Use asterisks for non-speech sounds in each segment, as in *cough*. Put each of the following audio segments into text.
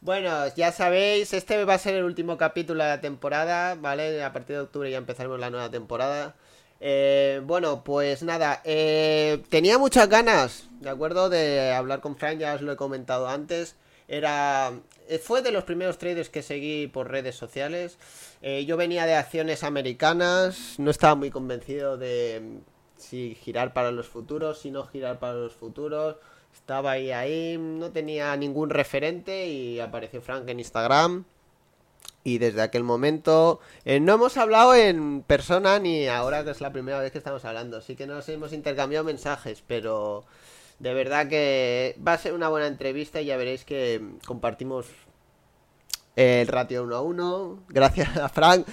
Bueno, ya sabéis, este va a ser el último capítulo de la temporada, ¿vale? A partir de octubre ya empezaremos la nueva temporada. Eh, bueno, pues nada, eh, tenía muchas ganas, ¿de acuerdo? De hablar con Frank, ya os lo he comentado antes. Era, eh, fue de los primeros traders que seguí por redes sociales. Yo venía de acciones americanas, no estaba muy convencido de mm, si girar para los futuros, si no girar para los futuros. Estaba ahí, ahí, no tenía ningún referente y apareció Frank en Instagram. Y desde aquel momento eh, no hemos hablado en persona ni ahora que es la primera vez que estamos hablando. Sí que nos hemos intercambiado mensajes, pero de verdad que va a ser una buena entrevista y ya veréis que compartimos el ratio 1 a 1. Gracias a Frank.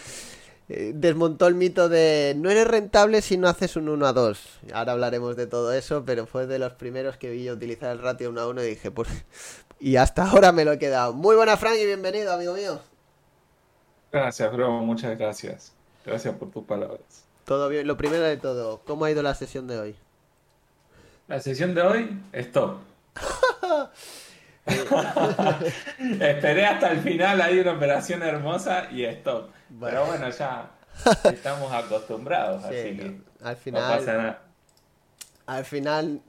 Eh, desmontó el mito de no eres rentable si no haces un 1 a 2. Ahora hablaremos de todo eso, pero fue de los primeros que vi yo utilizar el ratio 1 a 1 y dije, pues... *laughs* Y hasta ahora me lo he quedado. Muy buena Frank y bienvenido, amigo mío. Gracias, bro, muchas gracias. Gracias por tus palabras. Todo bien, lo primero de todo, ¿cómo ha ido la sesión de hoy? La sesión de hoy, stop. *laughs* *laughs* Esperé hasta el final, hay una operación hermosa y stop. Bueno. Pero bueno, ya *laughs* estamos acostumbrados, así Sí, que no, al no final, pasa nada. al final,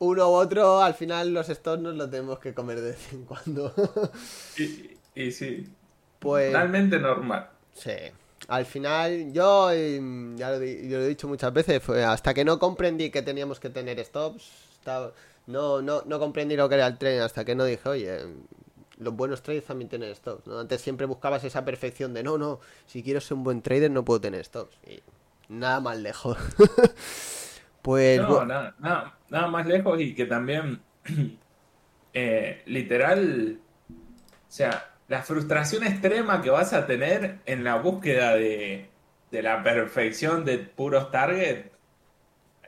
uno u otro, al final los stocks nos los tenemos que comer de vez en cuando. Y, y sí, Pues, totalmente normal. sí. Al final, yo, ya lo, di- yo lo he dicho muchas veces, fue hasta que no comprendí que teníamos que tener stops, estaba- no, no, no comprendí lo que era el trading hasta que no dije, oye, los buenos traders también tienen stops, ¿no? Antes siempre buscabas esa perfección de, no, no, si quiero ser un buen trader no puedo tener stops. Y nada más lejos. *laughs* Pues, No, nada, nada, nada más lejos y que también, *clears throat* eh, literal, o sea, la frustración extrema que vas a tener en la búsqueda de, de la perfección de puros target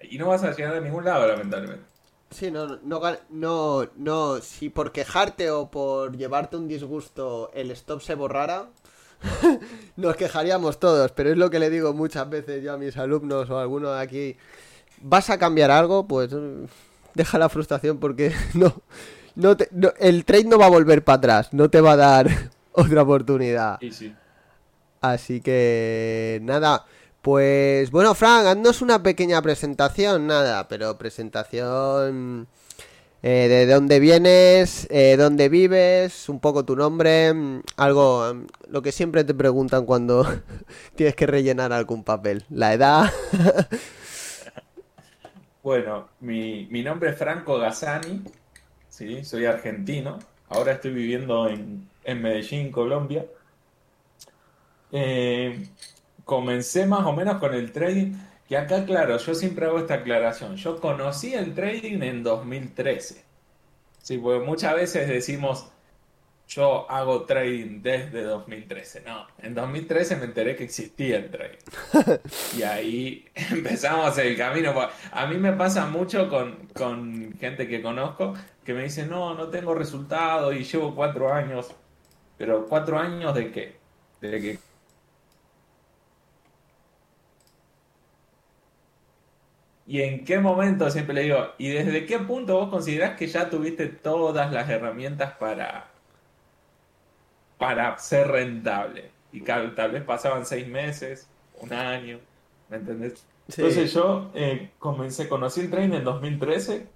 y no vas a llegar a ningún lado, lamentablemente. Sí, no, no, no, no, si por quejarte o por llevarte un disgusto el stop se borrara, *laughs* nos quejaríamos todos, pero es lo que le digo muchas veces yo a mis alumnos o a algunos de aquí, ¿vas a cambiar algo? Pues mm, deja la frustración porque *laughs* no, no, te- no- el trade no va a volver para atrás, no te va a dar *laughs* otra oportunidad. Y sí. Así que nada, pues bueno, Frank, haznos una pequeña presentación, nada, pero presentación eh, de dónde vienes, eh, dónde vives, un poco tu nombre, algo, lo que siempre te preguntan cuando *laughs* tienes que rellenar algún papel, la edad. *laughs* Bueno, mi, mi nombre es Franco Gazzani, ¿sí? Soy argentino, ahora estoy viviendo en, en Medellín, Colombia. Eh, comencé más o menos con el trading, que acá, claro, yo siempre hago esta aclaración. Yo conocí el trading en 2013. Sí, porque muchas veces decimos, yo hago trading desde 2013. No, en 2013 me enteré que existía el trading. *laughs* Y ahí *laughs* empezamos el camino. A mí me pasa mucho con, con gente que conozco que me dice, no, no tengo resultado y llevo cuatro años. Pero cuatro años de qué? De que ¿Y en qué momento siempre le digo, y desde qué punto vos considerás que ya tuviste todas las herramientas para, para ser rentable? Y tal, vez pasaban seis meses, un año, ¿me entendés? Sí. Entonces yo eh, comencé, conocí el trading en 2013,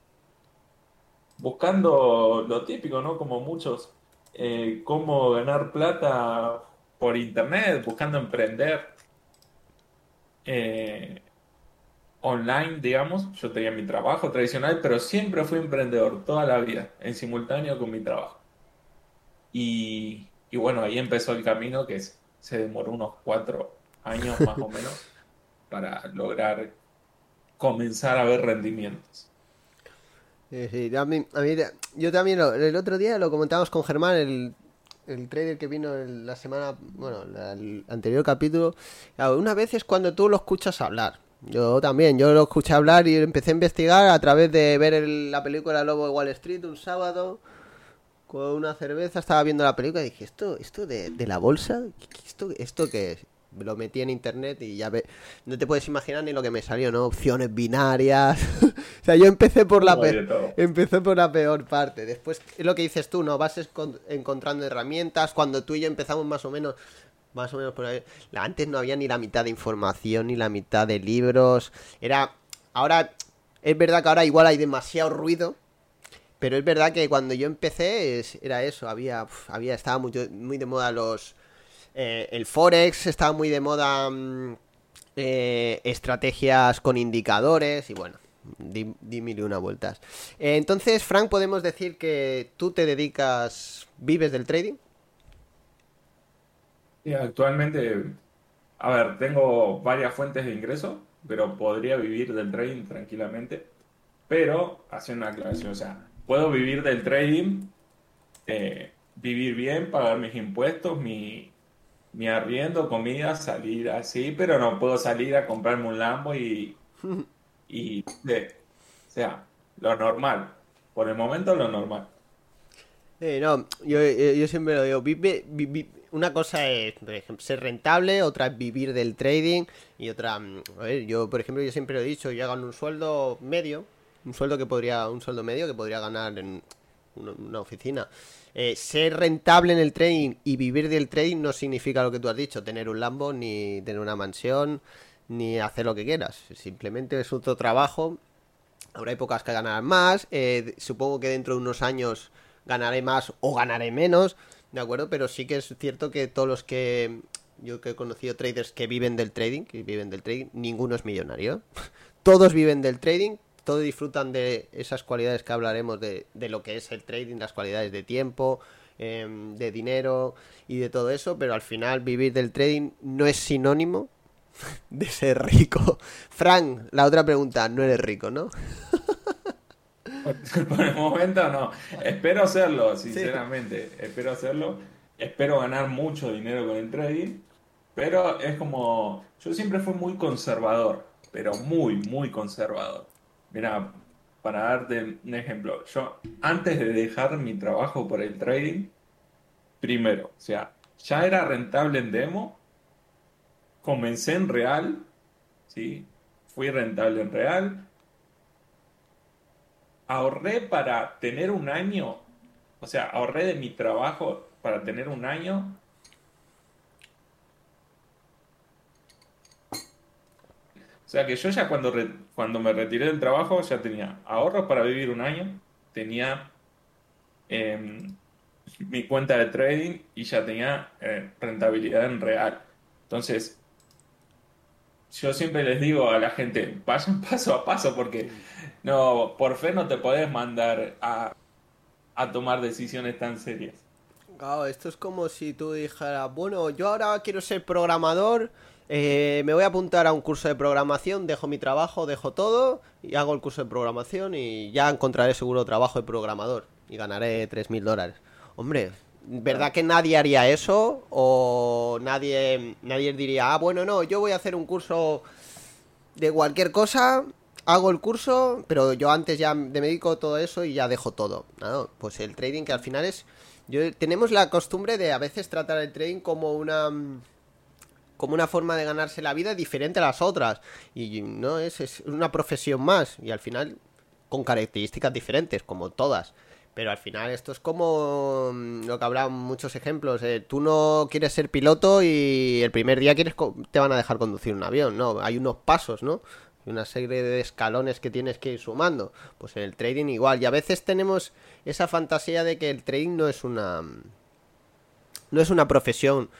buscando lo típico, ¿no? Como muchos, eh, cómo ganar plata por internet, buscando emprender. Eh, online, digamos. Yo tenía mi trabajo tradicional, pero siempre fui emprendedor toda la vida, en simultáneo con mi trabajo. Y, y bueno, ahí empezó el camino que es- se demoró unos cuatro años más o *laughs* menos para lograr comenzar a ver rendimientos. Sí, a mí- a mí- yo también lo- el otro día lo comentábamos con Germán, el, el trader que vino la semana, bueno, la- el anterior capítulo. Claro, una vez es cuando tú lo escuchas hablar. Yo también, yo lo escuché hablar y empecé a investigar a través de ver el- la película Lobo de Wall Street un sábado con una cerveza, estaba viendo la película y dije, ¿esto, esto de, de la bolsa? ¿Qué- qué- ¿Esto, esto qué es? lo metí en internet y ya ve, no te puedes imaginar ni lo que me salió, ¿no? Opciones binarias. *laughs* o sea, yo empecé por la peor, empecé por la peor parte. Después es lo que dices tú, ¿no? Vas encontrando herramientas. Cuando tú y yo empezamos más o menos más o menos por ahí. Antes no había ni la mitad de información ni la mitad de libros. Era ahora es verdad que ahora igual hay demasiado ruido pero es verdad que cuando yo empecé era eso, había, había estaba muy, muy de moda los... Eh, el Forex, estaba muy de moda mm, eh, estrategias con indicadores y bueno, di, una vueltas. Eh, entonces, Frank, podemos decir que tú te dedicas, vives del trading. Actualmente, a ver, tengo varias fuentes de ingreso, pero podría vivir del trading tranquilamente. Pero, haciendo una aclaración, o sea, puedo vivir del trading, eh, vivir bien, pagar mis impuestos, mi, mi arriendo, comida, salir así, pero no puedo salir a comprarme un Lambo y, y o sea, lo normal. Por el momento lo normal. Eh, no, yo, yo, siempre lo digo, una cosa es, ser rentable, otra es vivir del trading y otra, mm, a ver, yo por ejemplo, yo siempre lo he dicho, yo gano un sueldo medio, un sueldo que podría, un sueldo medio que podría ganar en una, oficina. Eh, ser rentable en el trading y vivir del trading no significa lo que tú has dicho, tener un Lambo, ni tener una mansión, ni hacer lo que quieras. Simplemente es otro trabajo. Habrá épocas que ganarán más. Eh, supongo que dentro de unos años ganaré más o ganaré menos. ¿De acuerdo? Pero sí que es cierto que todos los que. Yo que he conocido traders que viven del trading, que viven del trading, ninguno es millonario. *laughs* Todos viven del trading, todos disfrutan de esas cualidades que hablaremos de, lo que es el trading, las cualidades de tiempo, em, de dinero y de todo eso, pero al final vivir del trading no es sinónimo *laughs* de ser rico. Frank, la otra pregunta, no eres rico, ¿no? *laughs* *laughs* Por el momento no. Espero hacerlo, sinceramente. Espero hacerlo. Espero ganar mucho dinero con el trading. Pero es como. Yo siempre fui muy conservador. Pero muy, muy conservador. Mira, para darte un ejemplo, yo antes de dejar mi trabajo por el trading, primero, o sea, ya era rentable en demo, comencé en real, ¿sí? Fui rentable en real, ahorré para tener un año, o sea, ahorré de mi trabajo para tener un año O sea que yo ya cuando, cuando me retiré del trabajo ya tenía ahorros para vivir un año, tenía em, mi cuenta de trading y ya tenía eh, rentabilidad en real. Entonces, yo siempre les digo a la gente, vayan *laughs* paso a paso porque no, por fe no te podés mandar a, a tomar decisiones tan serias. Claro, esto es como si tú dijeras, bueno, yo ahora quiero ser programador eh, me voy a apuntar a un curso de programación, dejo mi trabajo, dejo todo y hago el curso de programación y ya encontraré seguro trabajo de programador y ganaré 3.000 dólares. Hombre, ¿verdad que nadie haría eso? O nadie, nadie diría, ah, bueno, no, yo voy a hacer un curso de cualquier cosa, hago el curso, pero yo antes ya me dedico todo eso y ya dejo todo. pues el trading que al final es... Yo, tenemos la costumbre de a veces tratar el trading como una como una forma de ganarse la vida diferente a las otras. Y no es, es una profesión más. Y al final, con características diferentes, como todas. Pero al final esto es como mm, lo que habrá muchos ejemplos. Eh, tú no quieres ser piloto y el primer día quieres te van a dejar conducir un avión. No, hay unos pasos, ¿no? Una serie de escalones que tienes que ir sumando. Pues en el trading igual. Y a veces tenemos esa fantasía de que el trading no es una... No es una profesión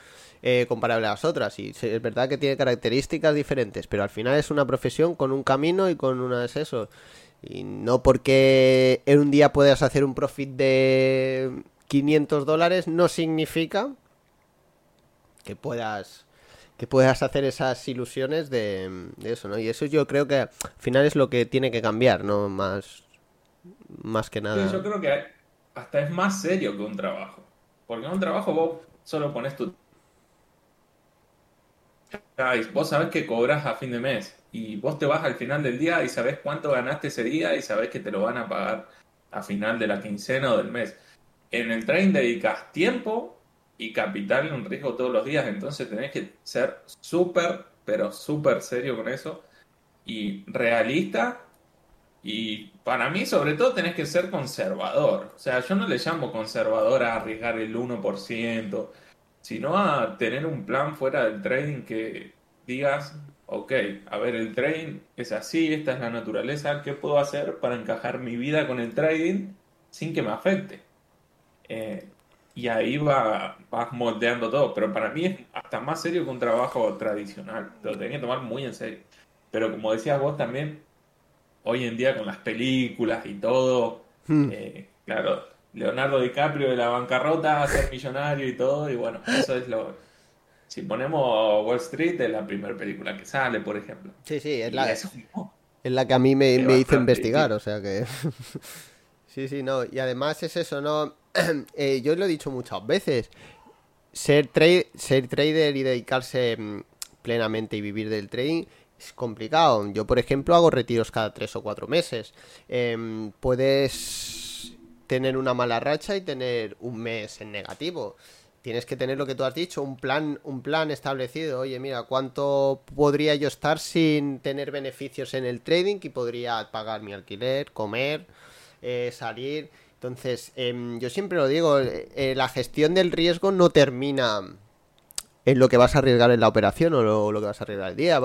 eh, comparable a las otras. Y es verdad que tiene características diferentes, pero al final es una profesión con un camino y con unas eso. Y no porque en un día puedas hacer un profit de 500 dólares no significa que puedas que puedas hacer esas ilusiones de, eso, ¿no? Y eso yo creo que al final es lo que tiene que cambiar, ¿no? Más, más que nada. yo creo que hasta es más serio que un trabajo. Porque en un trabajo vos solo pones tu vos sabés que cobras a fin de mes y vos te vas al final del día y sabés cuánto ganaste ese día y sabés que te lo van a pagar a final de la quincena o del mes. En el trading dedicas tiempo y capital en riesgo todos los días, entonces tenés que ser súper, pero súper serio con eso y realista. Y para mí sobre todo tenés que ser conservador, o sea, yo no le llamo conservador a arriesgar el 1%, sino a tener un plan fuera del trading que digas, ok, a ver, el trading es así, esta es la naturaleza, ¿qué puedo hacer para encajar mi vida con el trading sin que me afecte? Eh, y ahí va, vas moldeando todo. Pero para mí es hasta más serio que un trabajo tradicional. Lo tenés que tomar muy en serio. Pero como decías vos también, hoy en día con las películas y todo, hmm. eh, claro, Leonardo DiCaprio de la bancarrota a ser millonario y todo, y bueno, eso es lo... Si ponemos Wall Street, es la primera película que sale, por ejemplo. Sí, sí, es la, es la que a mí me, me hizo investigar, o sea que... *laughs* sí, sí, no, y además es eso, ¿no? *clears throat* Eh, yo lo he dicho muchas veces, ser, ser trader y dedicarse mm, plenamente y vivir del trading es complicado. Yo, por ejemplo, hago retiros cada tres o cuatro meses. Em, puedes tener una mala racha y tener un mes en negativo. Tienes que tener lo que tú has dicho, un plan, un plan establecido. Oye, mira, ¿cuánto podría yo estar sin tener beneficios en el trading? Y podría pagar mi alquiler, comer, eh, salir. Entonces, em, yo siempre lo digo, eh, eh, la gestión del riesgo no termina en lo que vas a arriesgar en la operación o lo, que vas a arriesgar el día.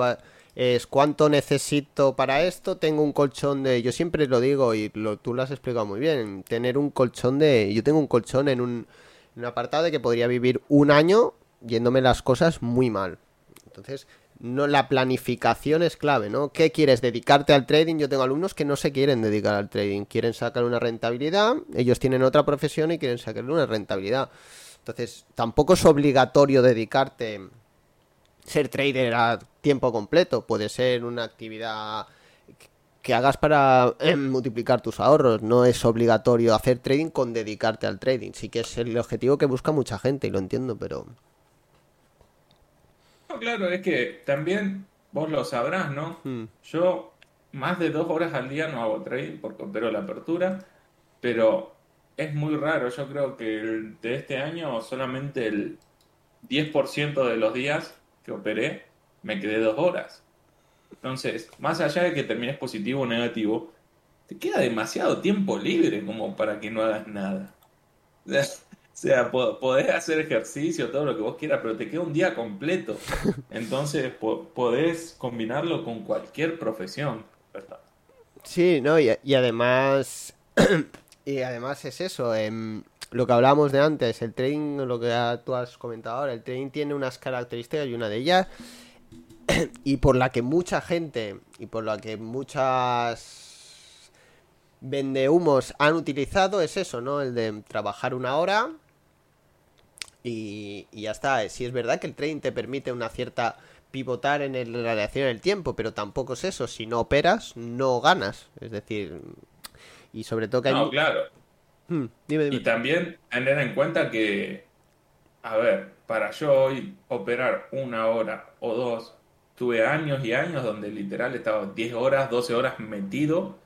es cuánto necesito para esto, tengo un colchón de... Yo siempre lo digo y lo, tú lo has explicado muy bien, tener un colchón de... Yo tengo un colchón en un, en un apartado de que podría vivir un año yéndome las cosas muy mal. Entonces, no la planificación es clave, ¿no? ¿Qué quieres dedicarte al trading? Yo tengo alumnos que no se quieren dedicar al trading, quieren sacar una rentabilidad, ellos tienen otra profesión y quieren sacar una rentabilidad. Entonces, tampoco es obligatorio dedicarte ser trader a tiempo completo, puede ser una actividad que hagas para eh, multiplicar tus ahorros, no es obligatorio hacer trading con dedicarte al trading, sí que es el objetivo que busca mucha gente y lo entiendo, pero claro, es que también vos lo sabrás, ¿no? Hmm. Yo más de dos horas al día no hago trading porque opero la apertura, pero es muy raro. Yo creo que de este año solamente el 10% de los días que operé me quedé dos horas. Entonces, más allá de que termines positivo o negativo, te queda demasiado tiempo libre como para que no hagas nada. *laughs* O sea, podés hacer ejercicio, todo lo que vos quieras, pero te queda un día completo. *laughs* Entonces, podés combinarlo con cualquier profesión, ¿verdad? Sí, no, y, además, *clears throat* y además es eso, em, lo que hablábamos de antes, el trading, lo que tú has comentado ahora, el trading tiene unas características y una de ellas, *clears throat* y por la que mucha gente, y por la que muchas vendehumos han utilizado es eso, ¿no? El de trabajar una hora y, ya está. Si es verdad que el trading te permite una cierta pivotar en el, la relación del tiempo, pero tampoco es eso. Si no operas, no ganas. Es decir, y sobre todo que hay... No, claro. Hmm, y también tener en cuenta que, a ver, para yo hoy operar una hora o dos, tuve años y años donde literal estaba 10 horas, 12 horas metido,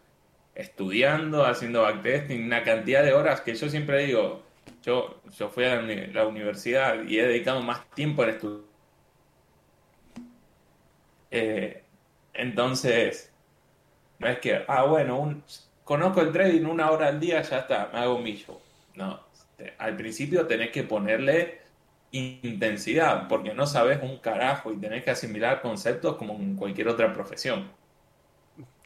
estudiando, haciendo backtesting, una cantidad de horas que yo siempre digo, yo, yo fui a la, universidad y he dedicado más tiempo al estudio. Eh, entonces, no es que, ah, bueno, un, conozco el trading una hora al día, ya está, me hago millo. No, al principio tenés que ponerle intensidad, porque no sabes un carajo y tenés que asimilar conceptos como en cualquier otra profesión.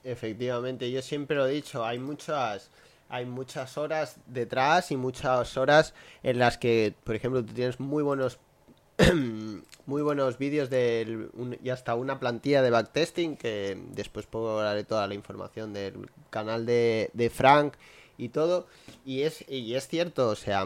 Efectivamente, yo siempre lo he dicho, hay muchas hay muchas horas detrás y muchas horas en las que, por ejemplo, tú tienes muy buenos *clears throat* muy buenos vídeos de y hasta una plantilla de backtesting que después darle toda la información del canal de, de Frank y todo. Y es y es cierto o sea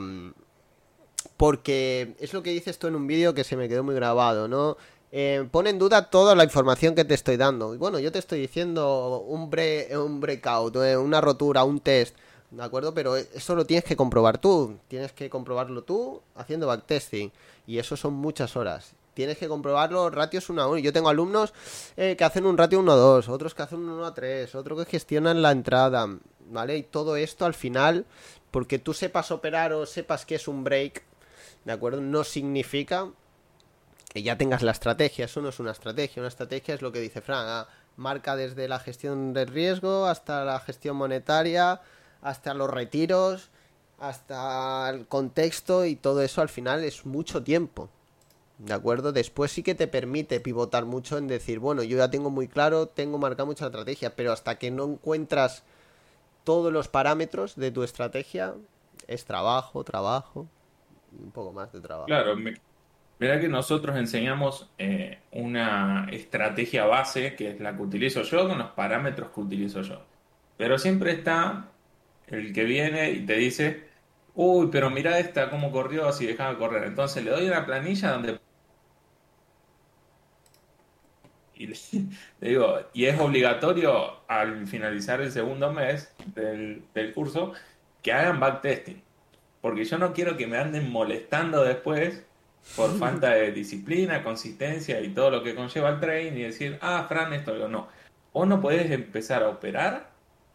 porque es lo que dices tú en un vídeo que se me quedó muy grabado no eh, pone en duda toda la información que te estoy dando y bueno yo te estoy diciendo un un breakout eh, una rotura un test ¿de acuerdo? Pero eso lo tienes que comprobar tú, tienes que comprobarlo tú haciendo backtesting y eso son muchas horas. Tienes que comprobarlo ratios 1 a 1. Yo tengo alumnos eh, que hacen un ratio 1 a 2, otros que hacen un 1 a 3, otros que gestionan la entrada, ¿vale? Y todo esto al final, porque tú sepas operar o sepas que es un break, ¿de acuerdo? No significa que ya tengas la estrategia, eso no es una estrategia, una estrategia es lo que dice Fran, ah, marca desde la gestión del riesgo hasta la gestión monetaria, hasta los retiros, hasta el contexto y todo eso al final es mucho tiempo. ¿De acuerdo? Después sí que te permite pivotar mucho en decir, bueno, yo ya tengo muy claro, tengo marcada mucha estrategia, pero hasta que no encuentras todos los parámetros de tu estrategia, es trabajo, trabajo, un poco más de trabajo. Claro, mira que nosotros enseñamos eh, una estrategia base, que es la que utilizo yo, con los parámetros que utilizo yo. Pero siempre está el que viene y te dice, uy, pero mira esta cómo corrió así dejaba correr. Entonces le doy una planilla donde... Y *laughs* le, digo, y es obligatorio al finalizar el segundo mes del, del curso que hagan backtesting. Porque yo no quiero que me anden molestando después por falta de disciplina, consistencia y todo lo que conlleva el trading y decir, ah, Fran, esto no. O no puedes empezar a operar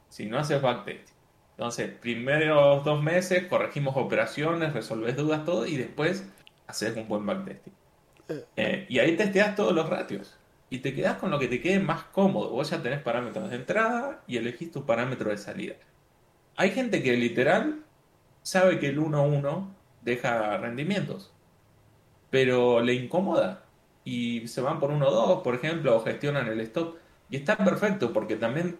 si no haces backtesting. Entonces, primeros dos meses corregimos operaciones, resolves dudas, todo, y después haces un buen backtesting. Eh. eh, y ahí testeas todos los ratios. Y te quedas con lo que te quede más cómodo. Vos ya tenés parámetros de entrada y elegís tu parámetro de salida. Hay gente que literal sabe que el 1-1 deja rendimientos, pero le incomoda. Y se van por 1-2, por ejemplo, o gestionan el stop. Y está perfecto porque también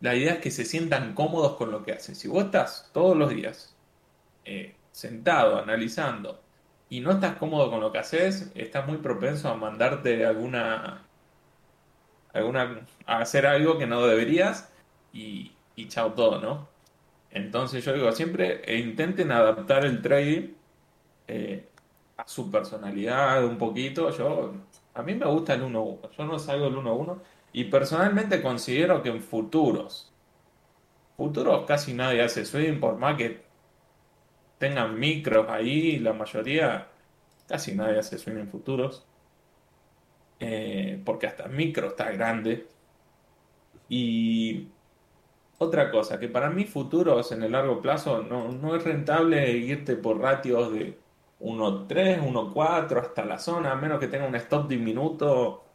la idea es que se sientan cómodos con lo que hacen. Si vos estás todos los días eh, sentado, analizando, y no estás cómodo con lo que haces, estás muy propenso a mandarte alguna. alguna. a hacer algo que no deberías y, y chao todo, ¿no? Entonces yo digo, siempre intenten adaptar el trading eh, a su personalidad un poquito. Yo, a mí me gusta el 1-1, yo no salgo del 1-1 y personalmente considero que en futuros, futuros casi nadie hace swing, por más que tengan micros ahí, la mayoría, casi nadie hace swing en futuros. Eh, porque hasta micro está grande. Y otra cosa, que para mí futuros en el largo plazo no, no es rentable irte por ratios de 1.3, 1.4 hasta la zona, a menos que tenga un stop diminuto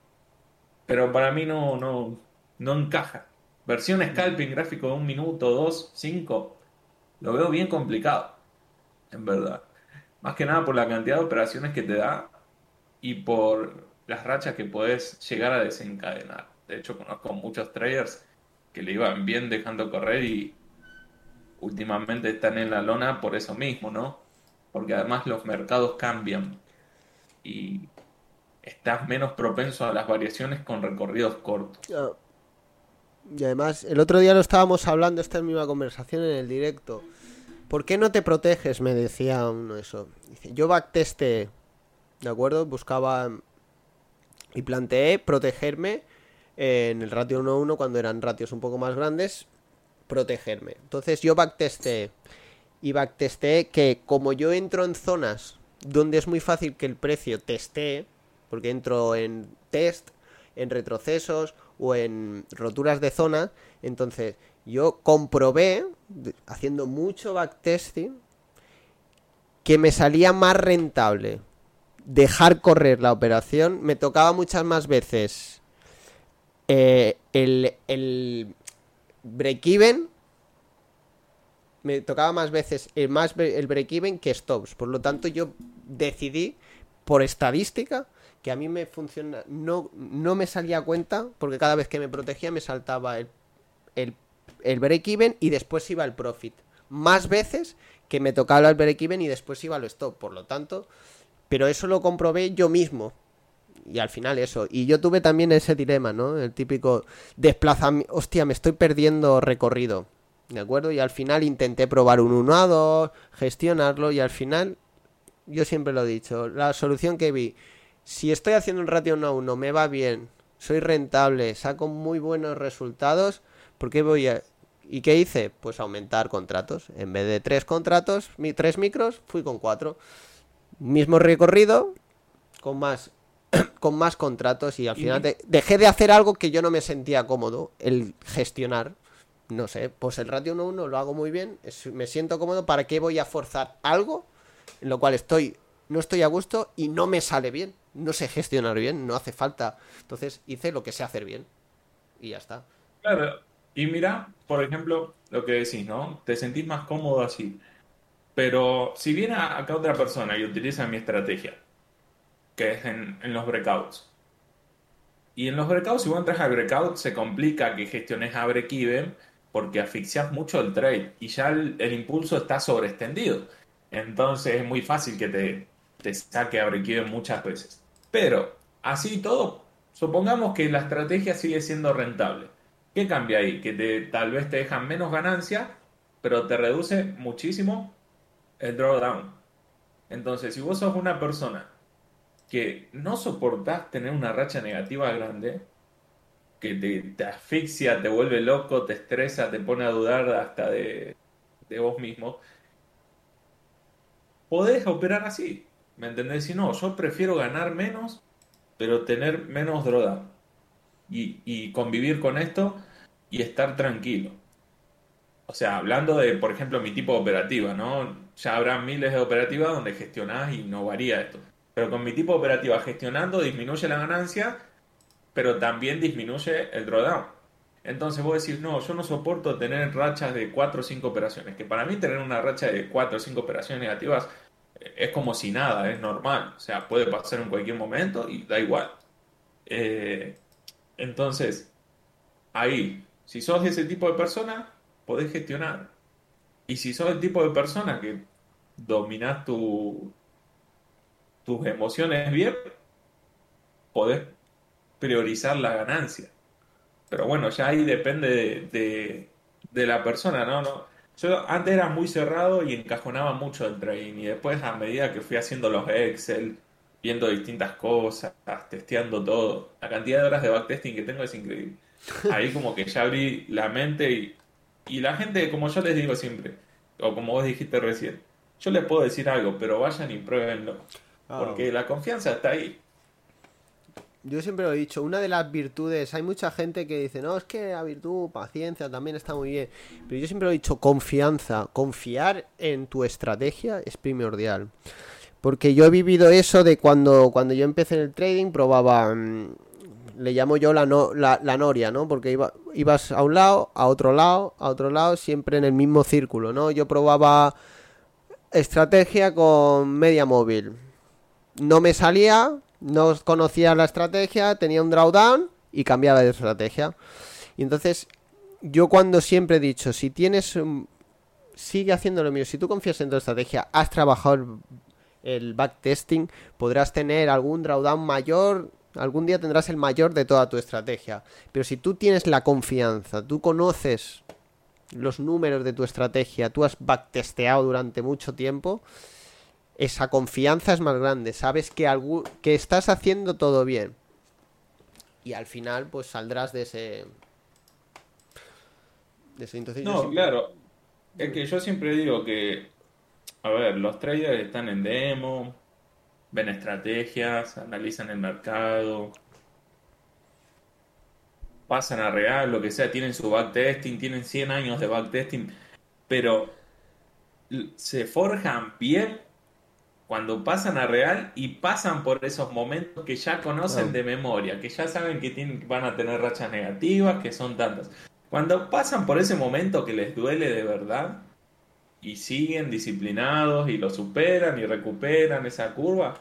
pero para mí no, no, no encaja. Versión scalping gráfico de un minuto, dos, cinco, lo veo bien complicado, en verdad. Más que nada por la cantidad de operaciones que te da y por las rachas que puedes llegar a desencadenar. De hecho, conozco muchos traders que le iban bien dejando correr y últimamente están en la lona por eso mismo, ¿no? Porque además los mercados cambian y estás menos propenso a las variaciones con recorridos cortos. Y además, el otro día lo estábamos hablando, esta misma conversación en el directo. ¿Por qué no te proteges? Me decía uno eso. Dice, yo backtesté, ¿de acuerdo? Buscaba y planteé protegerme en el ratio 1-1 cuando eran ratios un poco más grandes, protegerme. Entonces yo backtesté y backtesté que como yo entro en zonas donde es muy fácil que el precio testee, porque entro en test, en retrocesos o en roturas de zona. Entonces, yo comprobé, haciendo mucho backtesting, que me salía más rentable dejar correr la operación. Me tocaba muchas más veces eh, el, el break-even. Me tocaba más veces el, más, el break-even que stops. Por lo tanto, yo decidí, por estadística, que a mí me funciona, no, no me salía cuenta, porque cada vez que me protegía me saltaba el, el, el break-even y después iba el profit. Más veces que me tocaba el break-even y después iba el stop, por lo tanto, pero eso lo comprobé yo mismo. Y al final eso. Y yo tuve también ese dilema, ¿no? El típico desplazamiento. Hostia, me estoy perdiendo recorrido. ¿De acuerdo? Y al final intenté probar un 1 a 2, gestionarlo y al final, yo siempre lo he dicho, la solución que vi si estoy haciendo un ratio 1 a 1, me va bien, soy rentable, saco muy buenos resultados, ¿por qué voy a... ¿Y qué hice? Pues aumentar contratos. En vez de tres contratos, tres micros, fui con cuatro. Mismo recorrido, con más, *coughs* con más contratos y al final dejé de hacer algo que yo no me sentía cómodo, el gestionar. No sé, pues el ratio 1-1 lo hago muy bien, me siento cómodo, ¿para qué voy a forzar algo en lo cual estoy, no estoy a gusto y no me sale bien. No sé gestionar bien, no hace falta. Entonces hice lo que sé hacer bien. Y ya está. Claro, y mira, por ejemplo, lo que decís, ¿no? Te sentís más cómodo así. Pero si viene acá otra persona y utiliza mi estrategia, que es en, los breakouts, y en los breakouts, si vos entras al breakout, se complica que gestiones a break-even porque asfixias mucho el trade y ya el, impulso está sobreextendido. Entonces es muy fácil que te, te saque a break-even muchas veces. Pero, así todo, supongamos que la estrategia sigue siendo rentable. ¿Qué cambia ahí? Que te, tal vez te dejan menos ganancia, pero te reduce muchísimo el drawdown. Entonces, si vos sos una persona que no soportás tener una racha negativa grande, que te, asfixia, te vuelve loco, te estresa, te pone a dudar hasta de, de vos mismo, podés operar así. ¿Me entendés? Si no, yo prefiero ganar menos, pero tener menos drawdown. Y, y convivir con esto y estar tranquilo. O sea, hablando de, por ejemplo, mi tipo de operativa, ¿no? Ya habrá miles de operativas donde gestionás y no varía esto. Pero con mi tipo de operativa gestionando disminuye la ganancia, pero también disminuye el drawdown. Entonces vos decís, no, yo no soporto tener rachas de 4 o 5 operaciones. Que para mí tener una racha de 4 o 5 operaciones negativas eh, es como si nada, es normal. O sea, puede pasar en cualquier momento y da igual. Eh, entonces, ahí, si sos ese tipo de persona, podés gestionar. Y si sos el tipo de persona que dominás tu, tus emociones bien, podés priorizar la ganancia. Pero bueno, ya ahí depende de, de, la persona, ¿no? ¿no? Yo antes era muy cerrado y encajonaba mucho el trading. Y después, a medida que fui haciendo los Excel, viendo distintas cosas, testeando todo, la cantidad de horas de backtesting que tengo es increíble. Ahí como que ya abrí la mente y y la gente, como yo les digo siempre, o como vos dijiste recién, yo les puedo decir algo, pero vayan y pruébenlo. Porque la confianza está ahí. Yo siempre lo he dicho, una de las virtudes, hay mucha gente que dice, no, es que la virtud, paciencia también está muy bien. Pero yo siempre lo he dicho, confianza, confiar en tu estrategia es primordial. Porque yo he vivido eso de cuando, cuando yo empecé en el trading, probaba... Mm, le llamo yo la, no, la, noria, ¿no? Porque iba, ibas a un lado, a otro lado, a otro lado, siempre en el mismo círculo, ¿no? Yo probaba estrategia con media móvil. No me salía, no conocía la estrategia, tenía un drawdown y cambiaba de estrategia. Y entonces, yo cuando siempre he dicho, si tienes... Sigue haciendo lo mío. Si tú confías en tu estrategia, has trabajado el, el backtesting, podrás tener algún drawdown mayor Algún día tendrás el mayor de toda tu estrategia. Pero si tú tienes la confianza, tú conoces los números de tu estrategia, tú has backtesteado durante mucho tiempo, esa confianza es más grande. Sabes que, que estás haciendo todo bien. Y al final, pues saldrás de ese. De ese entonces, no, claro. Es que yo siempre digo que. A ver, los traders están en demo, ven estrategias, analizan el mercado, pasan a real, lo que sea, tienen su backtesting, tienen 100 años de backtesting, pero se forjan bien cuando pasan a real y pasan por esos momentos que ya conocen de memoria, que ya saben que tienen, van a tener rachas negativas, que son tantas. Cuando pasan por ese momento que les duele de verdad, y siguen disciplinados y lo superan y recuperan esa curva,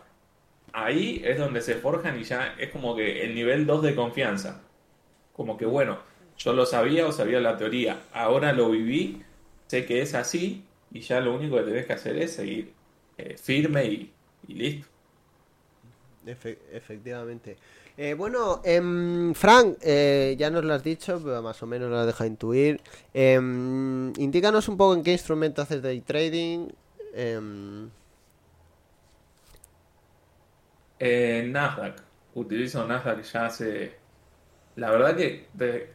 ahí es donde se forjan y ya es como que el nivel 2 de confianza. Como que bueno, yo lo sabía o sabía la teoría, ahora lo viví, sé que es así y ya lo único que tenés que hacer es seguir eh, firme y, listo. efectivamente. Eh, bueno, em, Frank, eh, ya nos lo has dicho, pero más o menos lo has dejado intuir. Em, indícanos un poco en qué instrumento haces day trading. Em. Nasdaq. Utilizo Nasdaq ya hace. La verdad que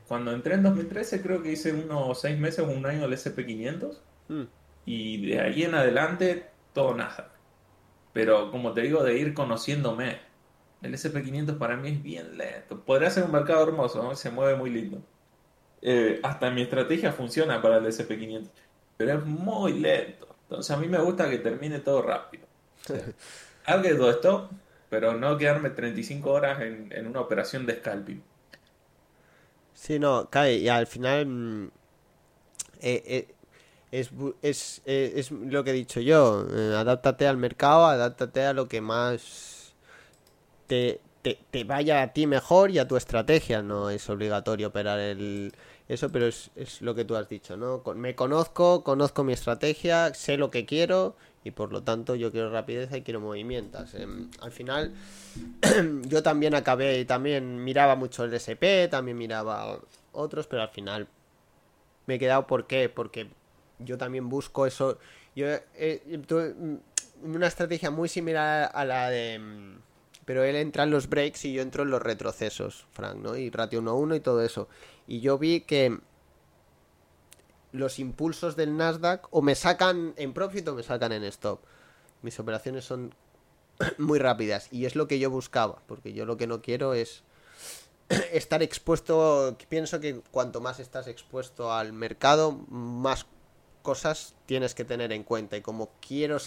cuando entré en 2013 creo que hice unos seis meses o un año el SP500. Mm. Y de ahí en adelante todo Nasdaq. Pero como te digo, de ir conociéndome el SP500 para mí es bien lento. Podría ser un mercado hermoso, se mueve muy lindo. Eh, hasta mi estrategia funciona para el SP500, pero es muy lento. Entonces a mí me gusta que termine todo rápido. *laughs* Algo todo esto, pero no quedarme 35 horas en, en una operación de scalping. Sí, no, cae, y al final mm, eh, eh, es, es, eh, es, lo que he dicho yo, adáptate al mercado, adáptate a lo que más te, te, vaya a ti mejor y a tu estrategia, no es obligatorio operar el, eso, pero es, es lo que tú has dicho, ¿no? Me conozco, conozco mi estrategia, sé lo que quiero y por lo tanto yo quiero rapidez y quiero movimientos. Em, al final *clears throat* yo también acabé, también miraba mucho el SP, también miraba otros, pero al final me he quedado ¿por qué? Porque yo también busco eso. Yo eh, una estrategia muy similar a la de... Em, pero él entra en los breaks y yo entro en los retrocesos, Frank, ¿no? Y ratio 1-1 y todo eso. Y yo vi que los impulsos del Nasdaq o me sacan en profit o me sacan en stop. Mis operaciones son *coughs* muy rápidas y es lo que yo buscaba, porque yo lo que no quiero es *coughs* estar expuesto, pienso que cuanto más estás expuesto al mercado, más cosas tienes que tener en cuenta y como quiero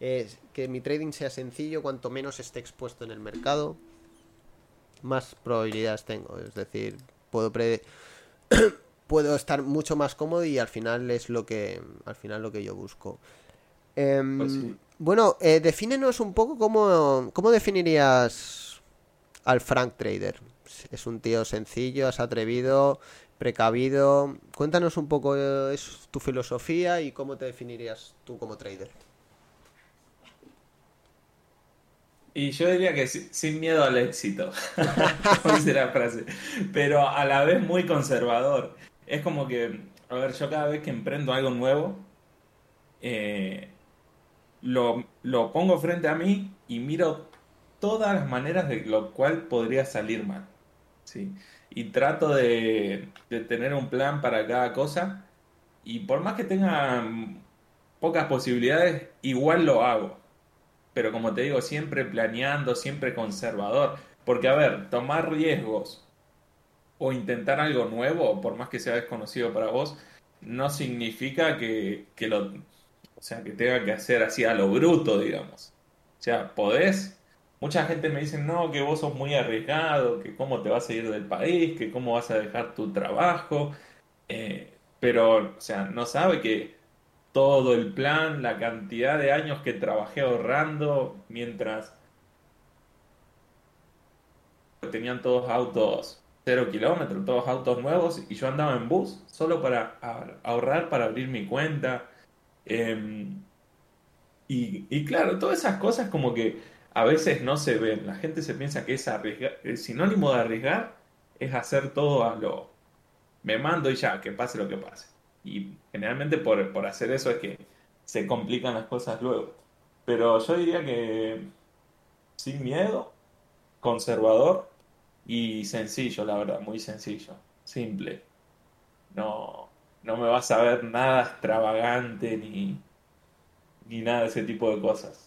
eh, que mi trading sea sencillo, cuanto menos esté expuesto en el mercado, más probabilidades tengo, es decir, puedo pre *coughs* puedo estar mucho más cómodo y al final es lo que al final lo que yo busco. Em, pues bueno, eh, defínenos un poco cómo, cómo definirías al Frank Trader. Es un tío sencillo, has atrevido, precavido. Cuéntanos un poco eh, tu filosofía y cómo te definirías tú como trader. Y yo diría que sin miedo al éxito, *laughs* la frase, pero a la vez muy conservador es como que, a ver, yo cada vez que emprendo algo nuevo, eh, lo, pongo frente a mí y miro todas las maneras de lo cual podría salir mal. ¿sí? Y trato de, de tener un plan para cada cosa. Y por más que tenga pocas posibilidades, igual lo hago. Pero como te digo, siempre planeando, siempre conservador. Porque, a ver, tomar riesgos o intentar algo nuevo, por más que sea desconocido para vos, no significa que, lo, o sea, que tenga que hacer así a lo bruto, digamos. O sea, podés. Mucha gente me dice, no, que vos sos muy arriesgado, que cómo te vas a ir del país, que cómo vas a dejar tu trabajo. Eh, pero, o sea, no sabe que todo el plan, la cantidad de años que trabajé ahorrando mientras tenían todos autos cero kilómetros, todos autos nuevos, y yo andaba en bus solo para ahorrar, para abrir mi cuenta. Em, y, claro, todas esas cosas como que a veces no se ven. La gente se piensa que es arriesgar, el sinónimo de arriesgar es hacer todo a lo... Me mando y ya, que pase lo que pase. Y generalmente por, por hacer eso es que se complican las cosas luego. Pero yo diría que sin miedo, conservador, y sencillo, la verdad, muy sencillo, simple. No, no me vas a ver nada extravagante ni, ni nada de ese tipo de cosas.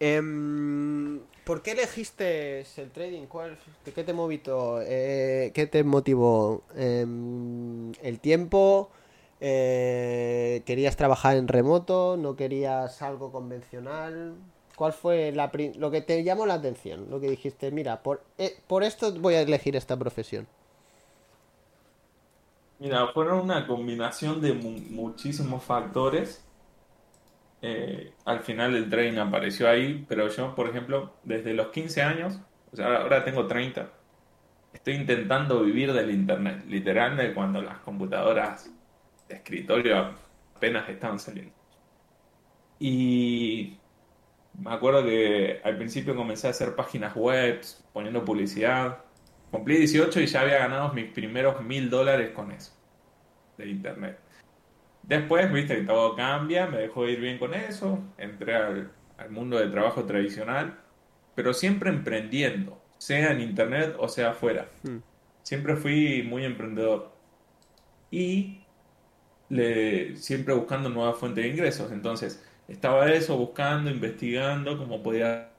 Em, ¿Por qué elegiste el trading? ¿Cuál, ¿Qué te movió? Eh, ¿Qué te motivó? Em, ¿El tiempo? Eh, ¿Querías trabajar en remoto? ¿No querías algo convencional? ¿Cuál fue lo que te llamó la atención? Lo que dijiste, mira, por, eh, por esto voy a elegir esta profesión. Mira, fueron una combinación de muchísimos factores. Eh, al final el trading apareció ahí, pero yo, por ejemplo, desde los 15 años, o sea, ahora tengo 30, estoy intentando vivir del Internet, literalmente cuando las computadoras de escritorio apenas estaban saliendo. Y me acuerdo que al principio comencé a hacer páginas web, poniendo publicidad. Cumplí 18 y ya había ganado mis primeros mil dólares con eso, de internet. Después, viste que todo cambia, me dejó ir bien con eso, entré al, mundo del trabajo tradicional, pero siempre emprendiendo, sea en internet o sea afuera. Hmm. Siempre fui muy emprendedor. Y le, siempre buscando nuevas fuentes de ingresos. Entonces, estaba eso, buscando, investigando cómo podía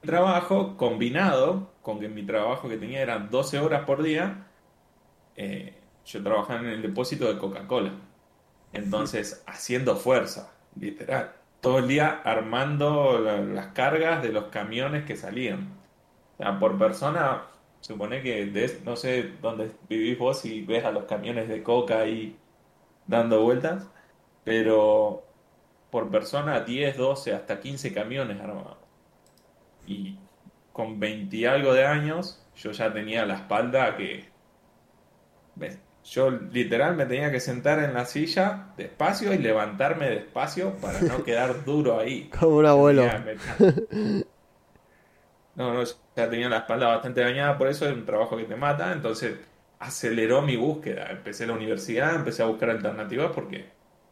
trabajo combinado con que mi trabajo que tenía eran 12 horas por día, eh, yo trabajaba en el depósito de Coca-Cola. Entonces, haciendo fuerza, literal. Todo el día armando las cargas de los camiones que salían. O sea, por persona, supone que no sé dónde vivís vos y ves a los camiones de coca ahí dando vueltas, pero por persona 10, 12, hasta 15 camiones armados. Y con 20 y algo de años, yo ya tenía la espalda que... Yo literal me tenía que sentar en la silla despacio y levantarme despacio para no *laughs* quedar duro ahí. Como un abuelo. No, no, ya tenía la espalda bastante dañada, por eso es un trabajo que te mata, entonces aceleró mi búsqueda. Empecé la universidad, empecé a buscar alternativas porque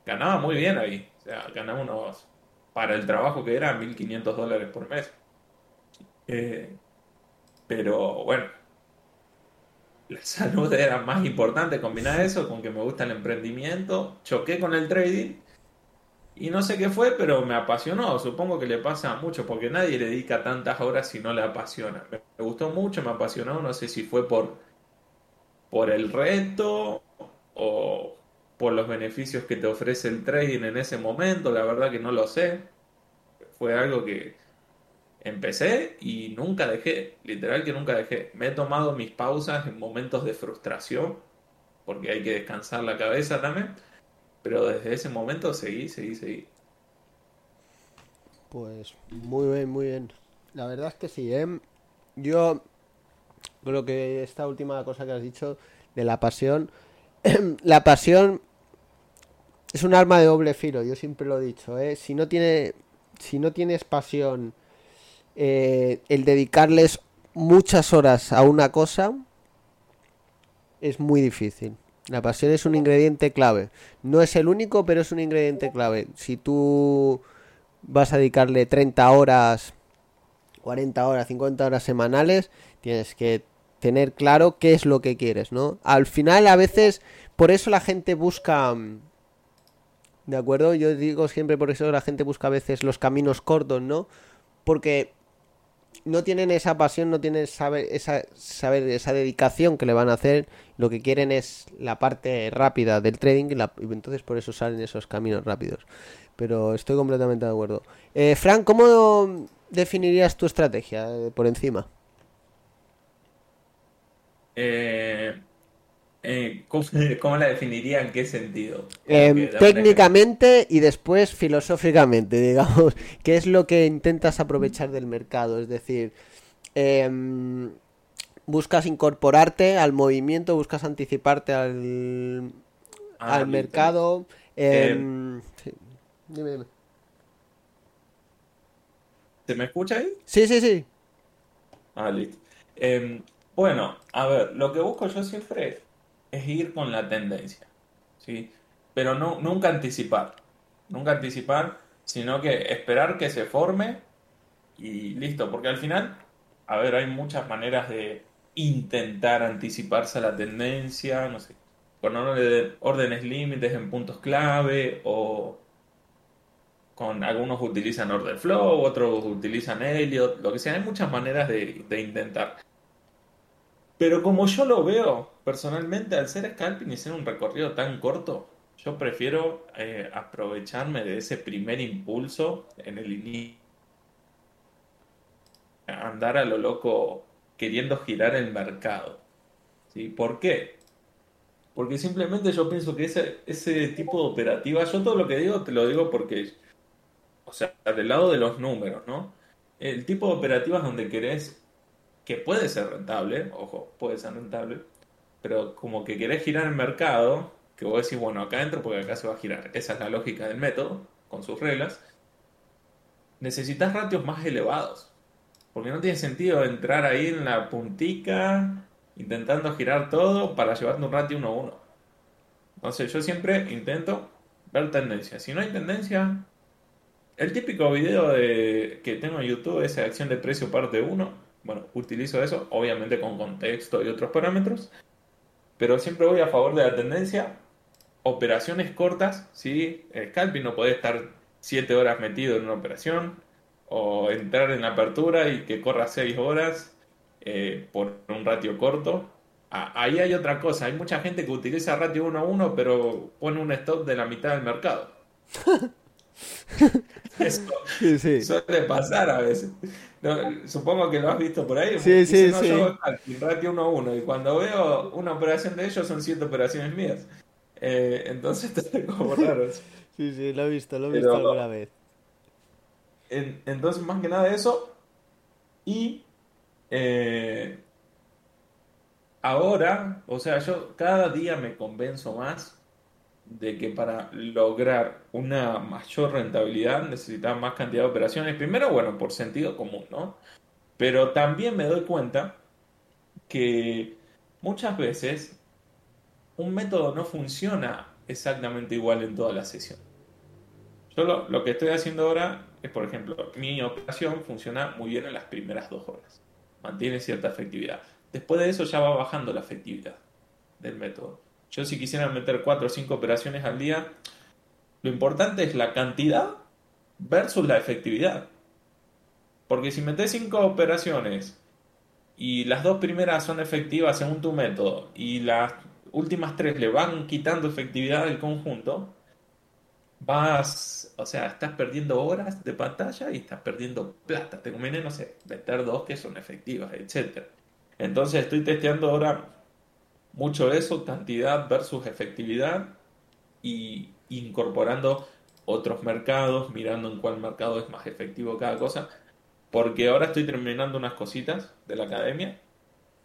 ganaba muy bien ahí. O sea, ganaba unos, para el trabajo que era, 1.500 dólares por mes. Eh, pero bueno, la salud era más importante. Combinar eso con que me gusta el emprendimiento, choqué con el trading y no sé qué fue, pero me apasionó. Supongo que le pasa mucho porque nadie le dedica tantas horas si no le apasiona. Me gustó mucho, me apasionó. No sé si fue por, por el reto o por los beneficios que te ofrece el trading en ese momento. La verdad que no lo sé. Fue algo que empecé y nunca dejé, literal que nunca dejé. Me he tomado mis pausas en momentos de frustración, porque hay que descansar la cabeza también, pero desde ese momento seguí, seguí, seguí. Pues muy bien, muy bien. La verdad es que sí, ¿eh? Yo creo que esta última cosa que has dicho de la pasión, *clears throat* la pasión es un arma de doble filo, yo siempre lo he dicho, ¿eh? Si no tiene, si no tienes pasión eh, el dedicarles muchas horas a una cosa es muy difícil. La pasión es un ingrediente clave. No es el único, pero es un ingrediente clave. Si tú vas a dedicarle 30 horas, 40 horas, 50 horas semanales, tienes que tener claro qué es lo que quieres, ¿no? Al final a veces, por eso la gente busca... ¿De acuerdo? Yo digo siempre por eso la gente busca a veces los caminos cortos, ¿no? Porque no tienen esa pasión, no tienen saber, esa, saber, esa dedicación que le van a hacer. Lo que quieren es la parte rápida del trading y, entonces por eso salen esos caminos rápidos. Pero estoy completamente de acuerdo. Eh, Frank, ¿cómo definirías tu estrategia eh, por encima? Eh, eh, ¿cómo, la definiría? ¿En qué sentido? Em, técnicamente y después filosóficamente, *laughs* digamos. ¿Qué es lo que intentas aprovechar del mercado? Es decir, em, buscas incorporarte al movimiento, buscas anticiparte al, ah, al mercado. Em, dime, dime. ¿Se me escucha ahí? Sí, sí, sí. Ah, listo. bueno, a ver, lo que busco yo siempre es ir con la tendencia, ¿sí? Pero no, nunca anticipar, nunca anticipar, sino que esperar que se forme y listo, porque al final, a ver, hay muchas maneras de intentar anticiparse a la tendencia, no sé, con órdenes límites en puntos clave o con algunos utilizan order flow, otros utilizan Elliot, lo que sea, hay muchas maneras de, de intentar. Pero como yo lo veo personalmente, al ser scalping y ser un recorrido tan corto, yo prefiero eh, aprovecharme de ese primer impulso en el inicio. Andar a lo loco queriendo girar el mercado. ¿Sí? ¿Por qué? Porque simplemente yo pienso que ese, ese tipo de operativa, yo todo lo que digo te lo digo porque, o sea, del lado de los números, ¿no? El tipo de operativas donde querés que puede ser rentable, ojo, puede ser rentable, pero como que querés girar el mercado, que vos decís, bueno, acá entro porque acá se va a girar. Esa es la lógica del método, con sus reglas. Necesitas ratios más elevados. Porque no tiene sentido entrar ahí en la puntica intentando girar todo para llevarte un ratio 1 a 1. Entonces yo siempre intento ver tendencia. Si no hay tendencia, el típico video de, que tengo en YouTube es acción de precio parte 1 bueno, utilizo eso, obviamente con contexto y otros parámetros, pero siempre voy a favor de la tendencia. Operaciones cortas, ¿sí? Scalping no puede estar 7 horas metido en una operación, o entrar en la apertura y que corra 6 horas eh, por un ratio corto. ahí hay otra cosa. Hay mucha gente que utiliza ratio 1 a 1, pero pone un stop de la mitad del mercado. *laughs* *laughs* Eso suele pasar a veces. supongo que lo has visto por ahí. Sí, sí, sí. Yo ratio 1 a 1 y cuando veo una operación de ellos son 7 operaciones mías. Eh, entonces *laughs* está como raro. Sí, sí, lo he visto, lo he visto alguna vez. entonces, más que nada eso. Y eh, ahora, o sea, yo cada día me convenzo más de que para lograr una mayor rentabilidad necesitas más cantidad de operaciones. Primero, bueno, por sentido común, ¿no? Pero también me doy cuenta que muchas veces un método no funciona exactamente igual en toda la sesión. Yo lo, que estoy haciendo ahora es, por ejemplo, mi operación funciona muy bien en las primeras dos horas. Mantiene cierta efectividad. Después de eso ya va bajando la efectividad del método. Yo si quisiera meter cuatro o cinco operaciones al día, lo importante es la cantidad versus la efectividad. Porque si metes cinco operaciones y las dos primeras son efectivas según tu método y las últimas tres le van quitando efectividad del conjunto, vas, o sea, estás perdiendo horas de pantalla y estás perdiendo plata. Te conviene, no sé, meter dos que son efectivas, etc. Entonces estoy testeando ahora mucho eso, cantidad versus efectividad y incorporando otros mercados, mirando en cuál mercado es más efectivo cada cosa, porque ahora estoy terminando unas cositas de la academia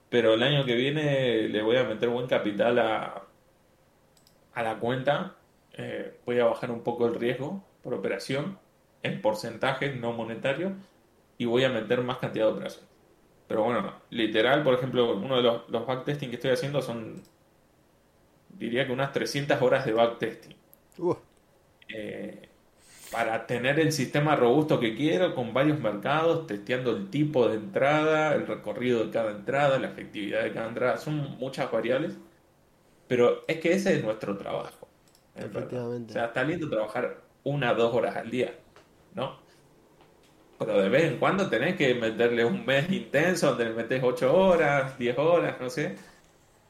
pero el año que viene le voy a meter buen capital a, a la cuenta. Eh, voy a bajar un poco el riesgo por operación en porcentaje no monetario y voy a meter más cantidad de operaciones. Pero bueno, literal, por ejemplo, uno de los, los backtesting que estoy haciendo son, diría que unas 300 horas de backtesting. Uh. Eh, para tener el sistema robusto que quiero, con varios mercados, testeando el tipo de entrada, el recorrido de cada entrada, la efectividad de cada entrada, son muchas variables, pero es que ese es nuestro trabajo. Efectivamente. O sea, está lindo trabajar una o dos horas al día, ¿no? Pero de vez en cuando tenés que meterle un mes intenso donde le metes 8 horas, 10 horas, no sé,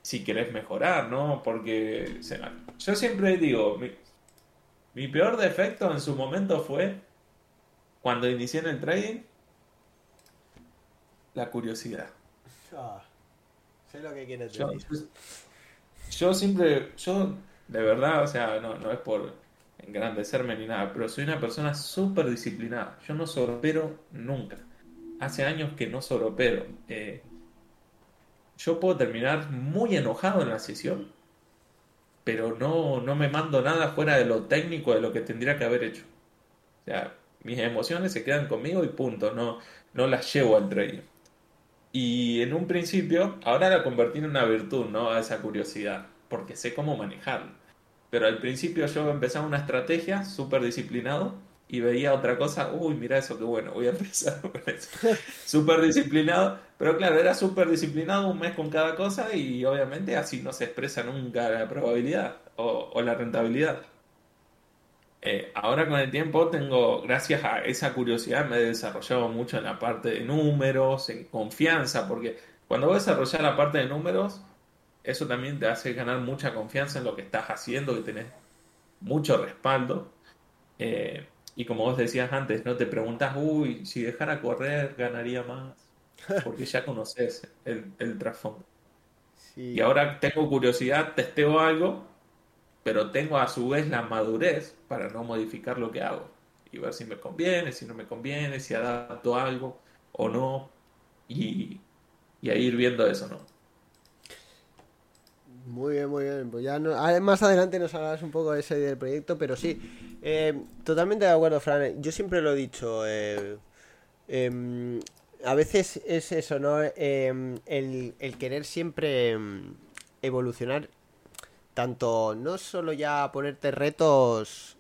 si querés mejorar, ¿no? Porque yo siempre digo, mi peor defecto en su momento fue cuando inicié en el trading, la curiosidad. Ah, sé lo que quieres decir. Yo, siempre, yo de verdad, o sea, no, no es por engrandecerme ni nada, pero soy una persona súper disciplinada. Yo no soropero nunca. Hace años que no soropero. Eh, yo puedo terminar muy enojado en la sesión pero no, no me mando nada fuera de lo técnico de lo que tendría que haber hecho. O sea, mis emociones se quedan conmigo y punto, no, no las llevo al trading. Y en un principio, ahora la convertí en una virtud, ¿no? A esa curiosidad, porque sé cómo manejarlo. Pero al principio yo empezaba una estrategia súper disciplinado y veía otra cosa, uy, mira eso, qué bueno, voy a empezar *laughs* con eso. *laughs* súper disciplinado, pero claro, era súper disciplinado un mes con cada cosa y obviamente así no se expresa nunca la probabilidad o, la rentabilidad. Eh, ahora con el tiempo tengo, gracias a esa curiosidad, me he desarrollado mucho en la parte de números, en confianza, porque cuando vos desarrollar la parte de números, eso también te hace ganar mucha confianza en lo que estás haciendo, que tenés mucho respaldo. Eh, y como vos decías antes, no te preguntas, uy, si dejara correr ganaría más, *laughs* porque ya conoces el, el trasfondo. Y ahora tengo curiosidad, testeo algo, pero tengo a su vez la madurez para no modificar lo que hago y ver si me conviene, si no me conviene, si adapto algo o no, y, y a ir viendo eso, ¿no? Muy bien, muy bien. Pues ya más adelante nos hablarás un poco de ese del proyecto, pero sí, eh, totalmente de acuerdo, Fran. Yo siempre lo he dicho. Eh, em, a veces es eso, ¿no? Em, el, querer siempre em, evolucionar, tanto no solo ya ponerte retos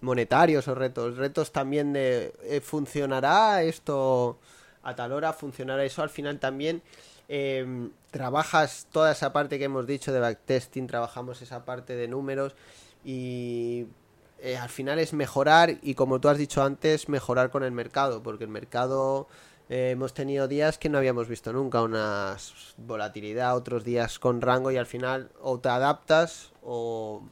monetarios o retos, retos también de eh, funcionará esto a tal hora, funcionará eso al final también eh, trabajas toda esa parte que hemos dicho de backtesting, trabajamos esa parte de números y eh, al final es mejorar y como tú has dicho antes, mejorar con el mercado, porque el mercado Eh, hemos tenido días que no habíamos visto nunca, una volatilidad, otros días con rango y al final o te adaptas o...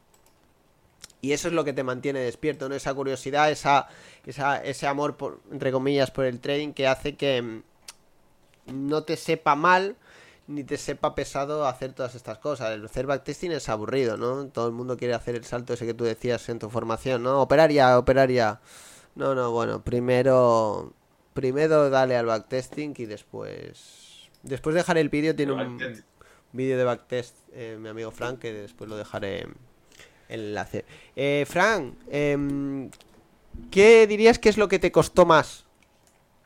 Y eso es lo que te mantiene despierto, ¿no? Esa curiosidad, esa, esa, ese amor, por, entre comillas, por el trading que hace que mm, no te sepa mal ni te sepa pesado hacer todas estas cosas. El hacer backtesting es aburrido, ¿no? Todo el mundo quiere hacer el salto ese que tú decías en tu formación, ¿no? Operar ya, operar ya. No, no, bueno, primero primero dale al backtesting y después después dejar el vídeo tiene un vídeo de backtest eh, mi amigo Frank que después lo dejaré el enlace. Eh, Frank, em, ¿qué dirías que es lo que te costó más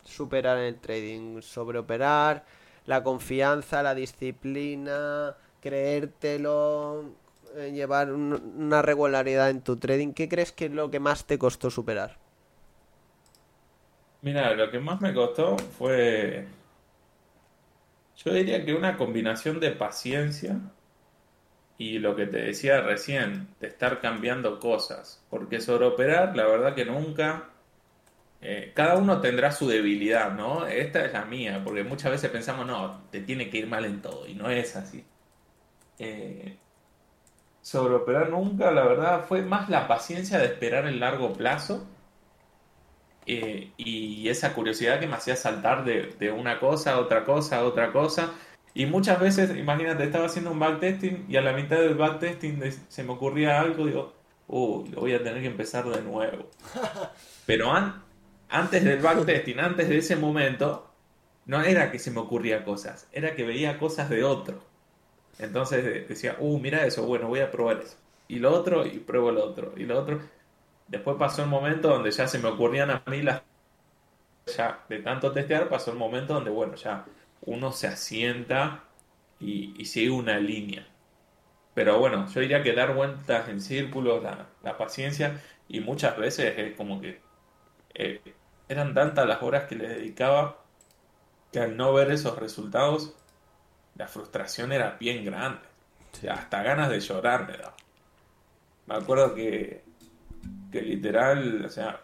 superar en el trading? Sobreoperar, la confianza, la disciplina, creértelo, eh, llevar una regularidad en tu trading. ¿Qué crees que es lo que más te costó superar? Mira, lo que más me costó fue, yo diría que una combinación de paciencia y lo que te decía recién, de estar cambiando cosas. Porque sobre operar, la verdad que nunca... Eh, cada uno tendrá su debilidad, ¿no? Esta es la mía, porque muchas veces pensamos, no, te tiene que ir mal en todo, y no es así. Eh, sobre operar nunca, la verdad, fue más la paciencia de esperar el largo plazo eh, y esa curiosidad que me hacía saltar de, una cosa a otra cosa a otra cosa. Y muchas veces, imagínate, estaba haciendo un backtesting y a la mitad del backtesting se me ocurría algo, digo, uy, lo voy a tener que empezar de nuevo. *laughs* Pero antes del backtesting, antes de ese momento, no era que se me ocurría cosas, era que veía cosas de otro. Entonces decía, uh, mira eso, bueno, voy a probar eso. Y lo otro, y pruebo lo otro, y lo otro. Después pasó el momento donde ya se me ocurrían a mí las... Ya de tanto testear pasó el momento donde, bueno, ya uno se asienta y, sigue una línea. Pero bueno, yo diría que dar vueltas en círculos, la, paciencia, y muchas veces es como que eh, eran tantas las horas que le dedicaba que al no ver esos resultados, la frustración era bien grande. hasta ganas de llorar me daba. Me acuerdo que que literal, o sea,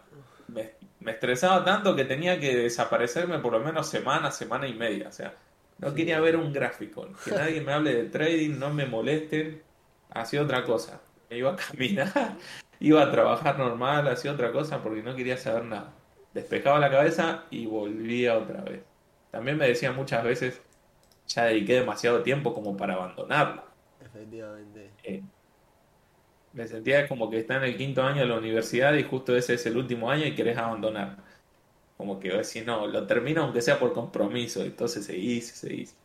me, estresaba tanto que tenía que desaparecerme por lo menos semana, semana y media. O sea, no quería ver un gráfico, que nadie me hable de trading, no me molesten, hacía otra cosa. Me iba a caminar, iba a trabajar normal, hacía otra cosa porque no quería saber nada. Despejaba la cabeza y volvía otra vez. También me decían muchas veces, ya dediqué demasiado tiempo como para abandonarla. Efectivamente. Eh, me sentía como que está en el quinto año de la universidad y justo ese es el último año y querés abandonar. Como que decir, no, lo termino aunque sea por compromiso, entonces seguís, seguís.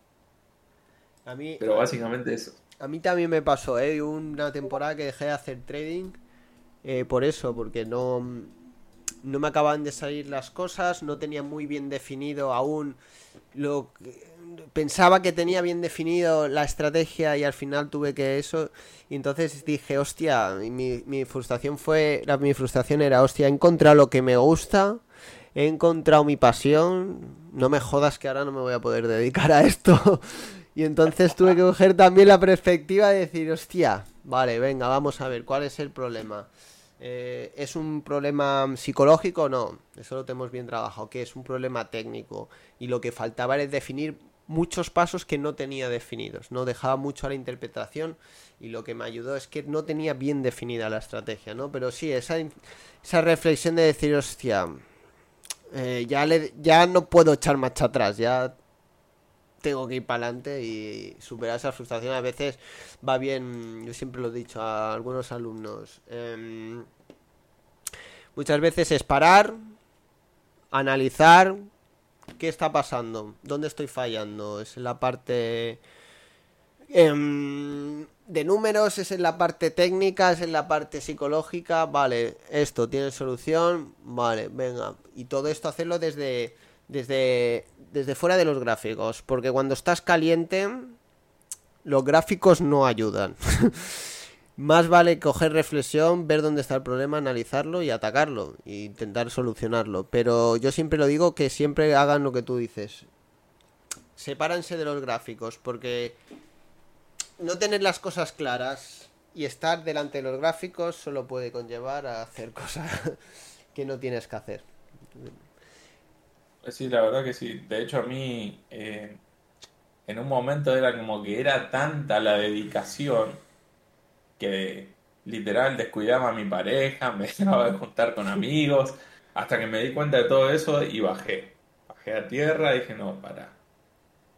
A mí, Pero básicamente eso. A mí también me pasó, ¿eh? Una temporada que dejé de hacer trading eh, por eso, porque no, no me acaban de salir las cosas, no tenía muy bien definido aún lo pensaba que tenía bien definido la estrategia y al final tuve que eso. Y entonces dije, hostia, mi, mi frustración fue, mi frustración era, hostia, he encontrado lo que me gusta, he encontrado mi pasión, no me jodas que ahora no me voy a poder dedicar a esto. *laughs* y entonces tuve que coger también la perspectiva de decir, hostia, vale, venga, vamos a ver, ¿cuál es el problema? Eh, ¿Es un problema psicológico? No, eso lo tenemos bien trabajado, que es un problema técnico. Y lo que faltaba era definir muchos pasos que no tenía definidos, no dejaba mucho a la interpretación y lo que me ayudó es que no tenía bien definida la estrategia, ¿no? Pero sí, esa, esa reflexión de decir, hostia, eh, ya, le, ya no puedo echar marcha atrás, ya tengo que ir para adelante y superar esa frustración a veces va bien, yo siempre lo he dicho a algunos alumnos, em, muchas veces es parar, analizar, ¿Qué está pasando? ¿Dónde estoy fallando? ¿Es en la parte em, de números? ¿Es en la parte técnica? ¿Es en la parte psicológica? Vale, esto tiene solución. Vale, venga. Y todo esto hacerlo desde, desde, desde fuera de los gráficos. Porque cuando estás caliente, los gráficos no ayudan. *laughs* Más vale coger reflexión, ver dónde está el problema, analizarlo y atacarlo e intentar solucionarlo. Pero yo siempre lo digo que siempre hagan lo que tú dices. Sepárense de los gráficos porque no tener las cosas claras y estar delante de los gráficos solo puede conllevar a hacer *laughs* cosas que no tienes que hacer. Sí, la verdad que sí. De hecho, a mí eh, en un momento era como que era tanta la dedicación que literal descuidaba a mi pareja, *laughs* me dejaba de juntar con amigos, hasta que me di cuenta de todo eso y bajé. Bajé a tierra y dije, no, para.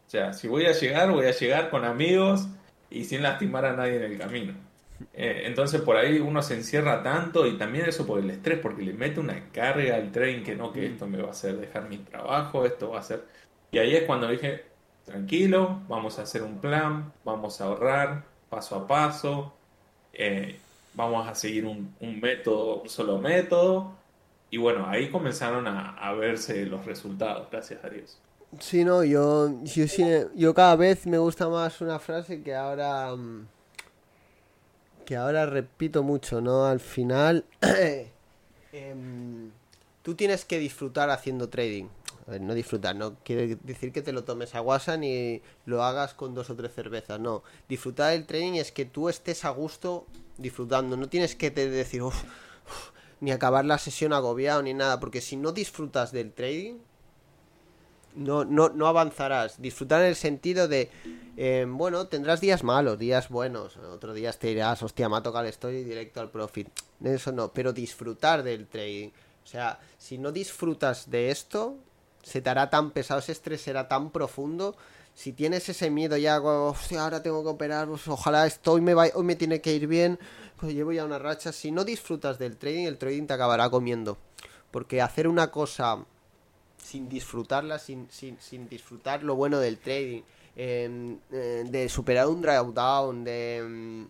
O sea, si voy a llegar, voy a llegar con amigos y sin lastimar a nadie en el camino. Eh, entonces por ahí uno se encierra tanto y también eso por el estrés, porque le mete una carga al tren que no, que esto me va a hacer dejar mi trabajo, esto va a hacer... Y ahí es cuando dije, tranquilo, vamos a hacer un plan, vamos a ahorrar paso a paso, eh, vamos a seguir un, método, un solo método. Y bueno, ahí comenzaron a, verse los resultados, gracias a Dios. Sí, no, yo, yo, cada vez me gusta más una frase que ahora... Mm, que ahora repito mucho, ¿no? Al final, *coughs* em, tú tienes que disfrutar haciendo trading. A ver, no disfrutar, no quiere decir que te lo tomes a guasa ni lo hagas con dos o tres cervezas, no. Disfrutar del trading es que tú estés a gusto disfrutando, no tienes que te decir, ni acabar la sesión agobiado ni nada, porque si no disfrutas del trading, no, no, no avanzarás. Disfrutar en el sentido de, eh, bueno, tendrás días malos, días buenos. Otros días te dirás, hostia, me ha tocado el directo al profit. Eso no, pero disfrutar del trading. O sea, si no disfrutas de esto, se te hará tan pesado, ese estrés será tan profundo. Si tienes ese miedo ya, hostia, ahora tengo que operar, pues, ojalá esto hoy me, va, hoy me tiene que ir bien, pues llevo ya una racha. Si no disfrutas del trading, el trading te acabará comiendo. Porque hacer una cosa sin disfrutarla, sin, sin, sin disfrutar lo bueno del trading, em, eh, de superar un drawdown, de, em,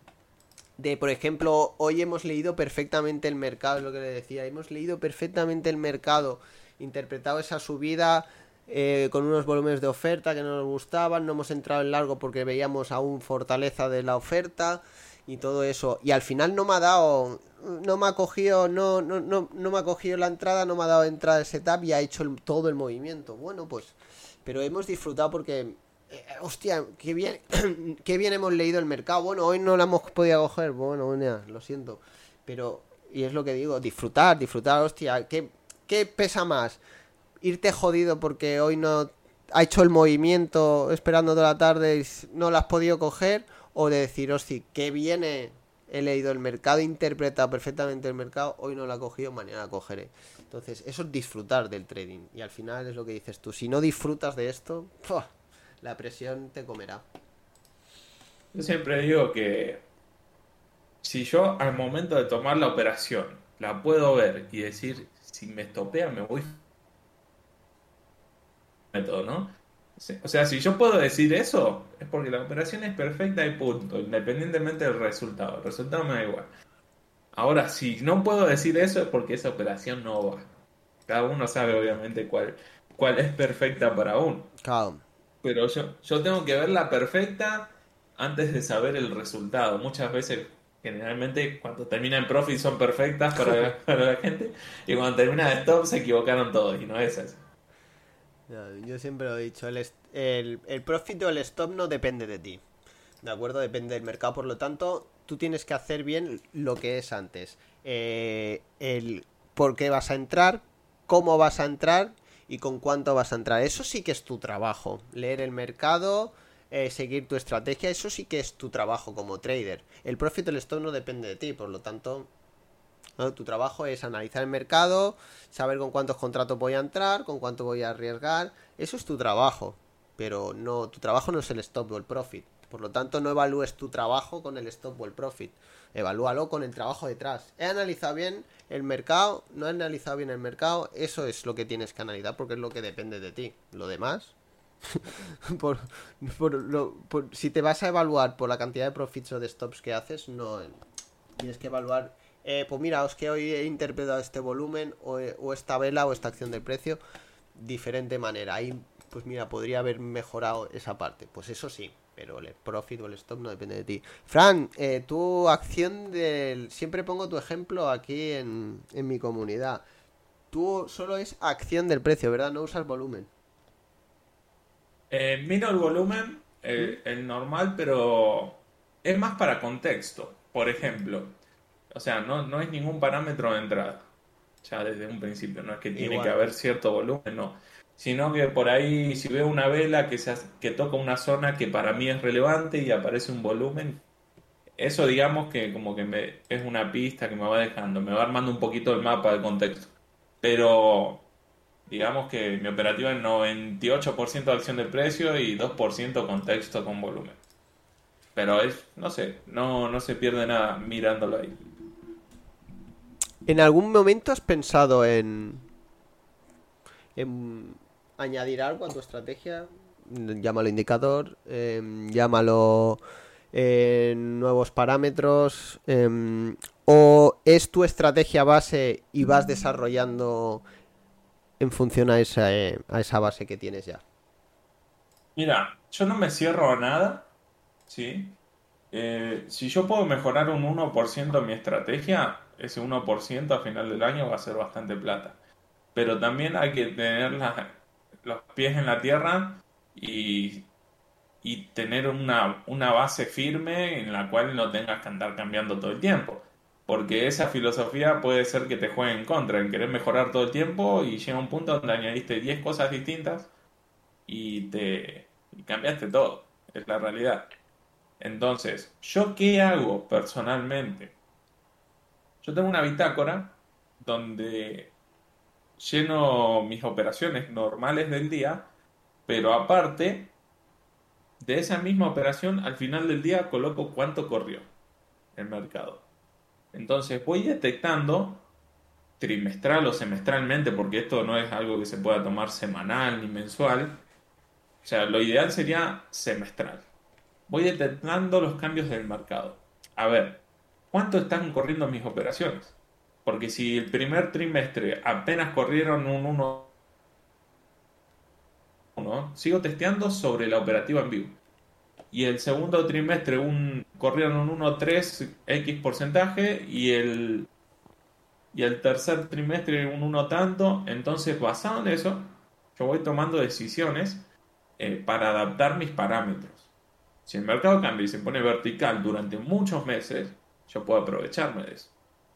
de, por ejemplo, hoy hemos leído perfectamente el mercado, es lo que le decía, hemos leído perfectamente el mercado, interpretado esa subida eh, con unos volúmenes de oferta que no nos gustaban, no hemos entrado en largo porque veíamos aún fortaleza de la oferta y todo eso, y al final no me ha dado no me ha cogido, no, no, no, no me ha cogido la entrada, no me ha dado entrada el setup y ha hecho todo el movimiento. Bueno, pues, pero hemos disfrutado porque, eh, hostia, qué bien, *coughs* qué bien hemos leído el mercado. Bueno, hoy no la hemos podido coger, bueno, bueno lo siento. Pero, y es lo que digo, disfrutar, disfrutar, hostia, ¿qué, qué pesa más? Irte jodido porque hoy no ha hecho el movimiento esperando toda la tarde y no la has podido coger o de decir, hostia, qué viene he leído el mercado, he interpretado perfectamente el mercado, hoy no lo he cogido, mañana la cogeré. Entonces, eso es disfrutar del trading. Y al final es lo que dices tú. Si no disfrutas de esto, la presión te comerá. Yo siempre digo que si yo al momento de tomar la operación la puedo ver y decir, si me estopea me voy método, ¿no? O sea, si yo puedo decir eso, es porque la operación es perfecta y punto, independientemente del resultado. El resultado me da igual. Ahora, si no puedo decir eso, es porque esa operación no va. Cada uno sabe, obviamente, cuál, cuál es perfecta para uno. Pero yo, yo tengo que verla perfecta antes de saber el resultado. Muchas veces, generalmente, cuando termina en profit son perfectas para, *laughs* para la gente, y cuando termina de stop se equivocaron todos, y no es así. Yo siempre lo he dicho, el, el, el profit o el stop no depende de ti. ¿De acuerdo? Depende del mercado. Por lo tanto, tú tienes que hacer bien lo que es antes. Eh, el por qué vas a entrar, cómo vas a entrar y con cuánto vas a entrar. Eso sí que es tu trabajo. Leer el mercado, eh, seguir tu estrategia, eso sí que es tu trabajo como trader. El profit o el stop no depende de ti. Por lo tanto, tu trabajo es analizar el mercado, saber con cuántos contratos voy a entrar, con cuánto voy a arriesgar. Eso es tu trabajo. Pero no, tu trabajo no es el stop o el profit. Por lo tanto, no evalúes tu trabajo con el stop o el profit. Evalúalo con el trabajo detrás. He analizado bien el mercado, no he analizado bien el mercado. Eso es lo que tienes que analizar porque es lo que depende de ti. Lo demás, *laughs* si te vas a evaluar por la cantidad de profits o de stops que haces, no tienes que evaluar eh, pues mira, os que hoy he interpretado este volumen o, esta vela o esta acción de precio diferente manera. Ahí, pues mira, podría haber mejorado esa parte. Pues eso sí, pero el profit o el stop no depende de ti. Fran, eh, tu acción del... Siempre pongo tu ejemplo aquí en, mi comunidad. Tú solo es acción del precio, ¿verdad? No usas volumen. Eh, miro el volumen, el normal, pero es más para contexto. Por ejemplo, o sea, no, no ningún parámetro de entrada. Ya desde un principio. No es que tiene que haber cierto volumen, no. sino que por ahí si veo una vela que, se, que toca una zona que para mí es relevante y aparece un volumen, eso digamos que como que me, es una pista que me va dejando, me va armando un poquito el mapa de contexto. Pero digamos que mi operativa es 98% de acción de precio y 2% contexto con volumen. Pero es, no sé, no, no se pierde nada mirándolo ahí. ¿En algún momento has pensado en, añadir algo a tu estrategia? Llámalo indicador, em, llámalo eh, nuevos parámetros, em, o es tu estrategia base y vas desarrollando en función a esa, eh, a esa base que tienes ya. Mira, yo no me cierro a nada, ¿sí? Eh, si yo puedo mejorar un 1% mi estrategia, ese 1% a final del año va a ser bastante plata. Pero también hay que tener los pies en la tierra y, y tener una, una base firme en la cual no tengas que andar cambiando todo el tiempo. Porque esa filosofía puede ser que te juegue en contra, en querer mejorar todo el tiempo y llega un punto donde añadiste 10 cosas distintas y te cambiaste todo. Es la realidad. Entonces, ¿yo qué hago personalmente? Yo tengo una bitácora donde lleno mis operaciones normales del día, pero aparte de esa misma operación, al final del día coloco cuánto corrió el mercado. Entonces voy detectando trimestral o semestralmente, porque esto no es algo que se pueda tomar semanal ni mensual. O sea, lo ideal sería semestral. Voy detectando los cambios del mercado. A ver, ¿cuánto están corriendo mis operaciones? Porque si el primer trimestre apenas corrieron un 1, sigo testeando sobre la operativa en vivo y el segundo trimestre un, corrieron un 1,3 X porcentaje y el, y el tercer trimestre un 1 tanto. Entonces, basado en eso, yo voy tomando decisiones eh, para adaptar mis parámetros. Si el mercado cambia y se pone vertical durante muchos meses, yo puedo aprovecharme de eso.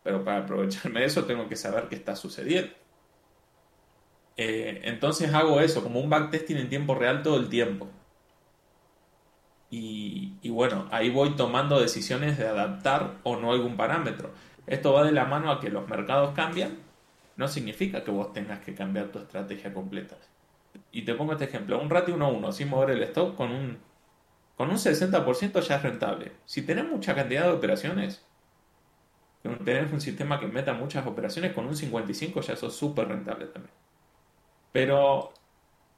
Pero para aprovecharme de eso tengo que saber qué está sucediendo. Eh, entonces hago eso, como un backtesting en tiempo real todo el tiempo. Y, bueno, ahí voy tomando decisiones de adaptar o no algún parámetro. Esto va de la mano a que los mercados cambian, no significa que vos tengas que cambiar tu estrategia completa. Y te pongo este ejemplo, un ratio 1 1 sin mover el stock con un, con un 60% ya es rentable. Si tenés mucha cantidad de operaciones, tenés un sistema que meta muchas operaciones, con un 55 ya sos súper rentable también. Pero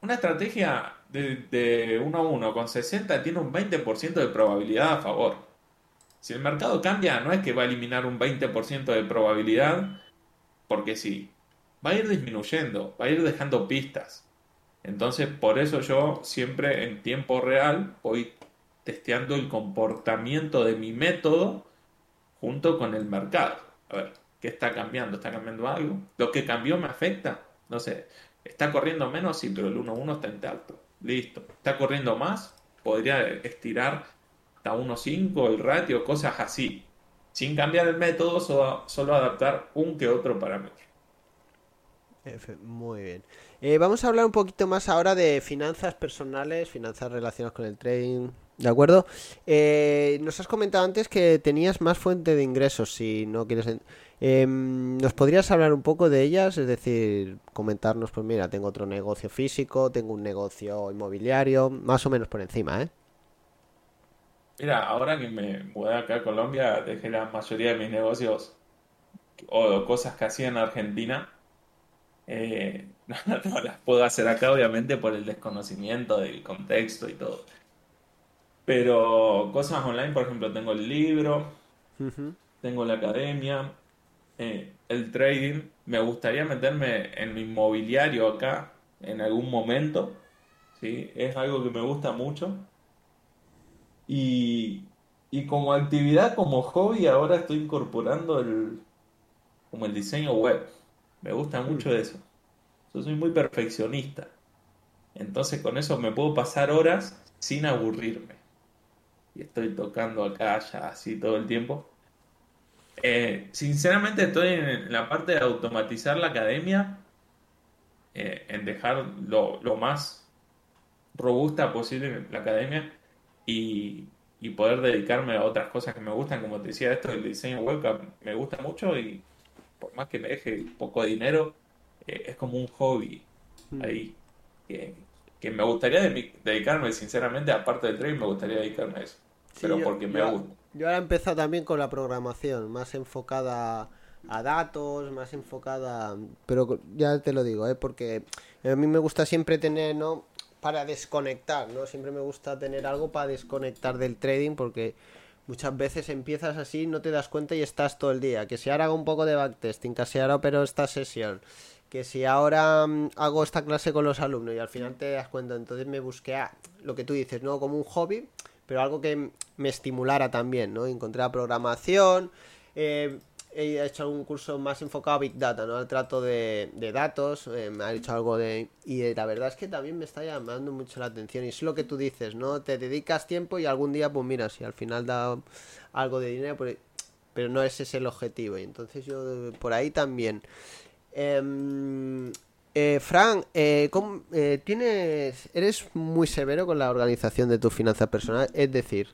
una estrategia de, 1 a 1 con 60 tiene un 20% de probabilidad a favor. Si el mercado cambia, no es que va a eliminar un 20% de probabilidad, porque sí, va a ir disminuyendo, va a ir dejando pistas. Entonces, por eso yo siempre en tiempo real voy testeando el comportamiento de mi método junto con el mercado. A ver, ¿qué está cambiando? ¿Está cambiando algo? ¿Lo que cambió me afecta? No sé, ¿está corriendo menos? Sí, pero el 1-1 está en alto. Listo. Está corriendo más, podría estirar hasta 1.5 el ratio, cosas así. Sin cambiar el método, solo, adaptar un que otro parámetro. Muy bien. Eh, vamos a hablar un poquito más ahora de finanzas personales, finanzas relacionadas con el trading. ¿De acuerdo? Eh, nos has comentado antes que tenías más fuente de ingresos, si no quieres... Em, ¿Nos podrías hablar un poco de ellas? Es decir, comentarnos, pues mira, tengo otro negocio físico, tengo un negocio inmobiliario, más o menos por encima, ¿eh? Mira, ahora que me mudé acá a Colombia, dejé la mayoría de mis negocios o cosas que hacía en Argentina. Eh, *laughs* no las puedo hacer acá, obviamente, por el desconocimiento del contexto y todo. Pero cosas online, por ejemplo, tengo el libro, tengo la academia, eh, el trading. Me gustaría meterme en inmobiliario acá en algún momento. ¿sí? Es algo que me gusta mucho. Y, y como actividad, como hobby, ahora estoy incorporando el, como el diseño web. Me gusta mucho eso. Yo soy muy perfeccionista. Entonces con eso me puedo pasar horas sin aburrirme y estoy tocando acá ya así todo el tiempo. Eh, sinceramente estoy en la parte de automatizar la academia eh, en dejar lo, lo, más robusta posible la academia y, y, poder dedicarme a otras cosas que me gustan. Como te decía, esto del diseño web me gusta mucho y por más que me deje poco de dinero, eh, es como un hobby mm. ahí que, que me gustaría dedicarme, sinceramente, aparte del trading, me gustaría dedicarme a eso. Pero porque me gusta. Yo ahora he empezado también con la programación, más enfocada a datos, más enfocada, pero ya te lo digo, ¿eh? porque a mí me gusta siempre tener, ¿no? Para desconectar, ¿no? Siempre me gusta tener algo para desconectar del trading porque muchas veces empiezas así, no te das cuenta y estás todo el día. Que si ahora hago un poco de backtesting, que si ahora pero esta sesión, que si ahora mm, hago esta clase con los alumnos y al final te das cuenta, entonces me busqué a lo que tú dices, ¿no? Como un hobby, pero algo que me estimulara también, ¿no? Encontré programación, eh, he hecho algún curso más enfocado a Big Data, ¿no? Al trato de, datos, eh, me ha hecho algo de... Y la verdad es que también me está llamando mucho la atención y es lo que tú dices, ¿no? Te dedicas tiempo y algún día, pues mira, si al final da algo de dinero, pues, pero no ese es el objetivo y entonces yo por ahí también. Em, eh, Frank, eh, tienes, eres muy severo con la organización de tu finanzas personal. Es decir,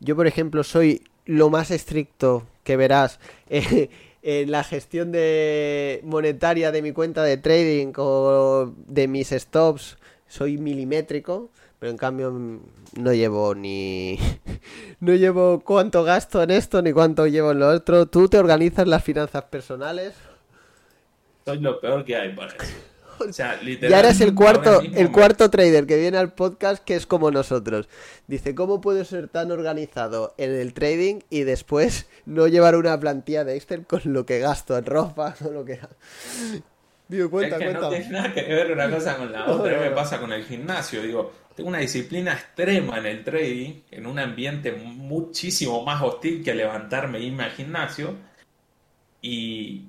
yo por ejemplo soy lo más estricto que verás *laughs* eh, en la gestión de monetaria de mi cuenta de trading o de mis stops. Soy milimétrico, pero en cambio no llevo ni... *laughs* no llevo cuánto gasto en esto ni cuánto llevo en lo otro. ¿Tú te organizas las finanzas personales? Soy lo peor que hay para. Ya eres el cuarto, el cuarto trader que viene al podcast que es como nosotros. Dice, ¿cómo puedo ser tan organizado en el trading y después no llevar una plantilla de Excel con lo que gasto en ropa *laughs* o lo que... Digo, cuenta, es que no tiene nada que ver una cosa con la *laughs* otra. me pasa con el gimnasio. Digo, tengo una disciplina extrema en el trading, en un ambiente muchísimo más hostil que levantarme e irme al gimnasio. Y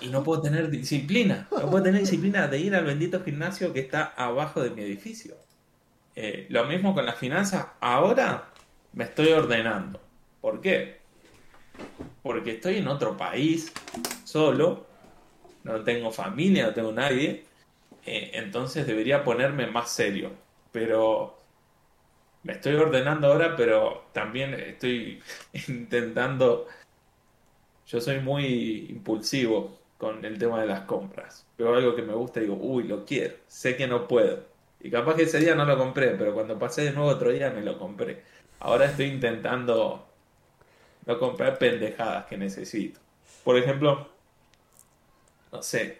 Y no puedo tener disciplina. No puedo tener disciplina de ir al bendito gimnasio que está abajo de mi edificio. Eh, lo mismo con las finanzas. Ahora me estoy ordenando. ¿Por qué? Porque estoy en otro país, solo. No tengo familia, no tengo nadie. Eh, entonces debería ponerme más serio. Pero me estoy ordenando ahora, pero también estoy *laughs* intentando yo soy muy impulsivo con el tema de las compras. Veo algo que me gusta y digo, uy, lo quiero, sé que no puedo. Y capaz que ese día no lo compré, pero cuando pasé de nuevo otro día me lo compré. Ahora estoy intentando no comprar pendejadas que necesito. Por ejemplo, no sé,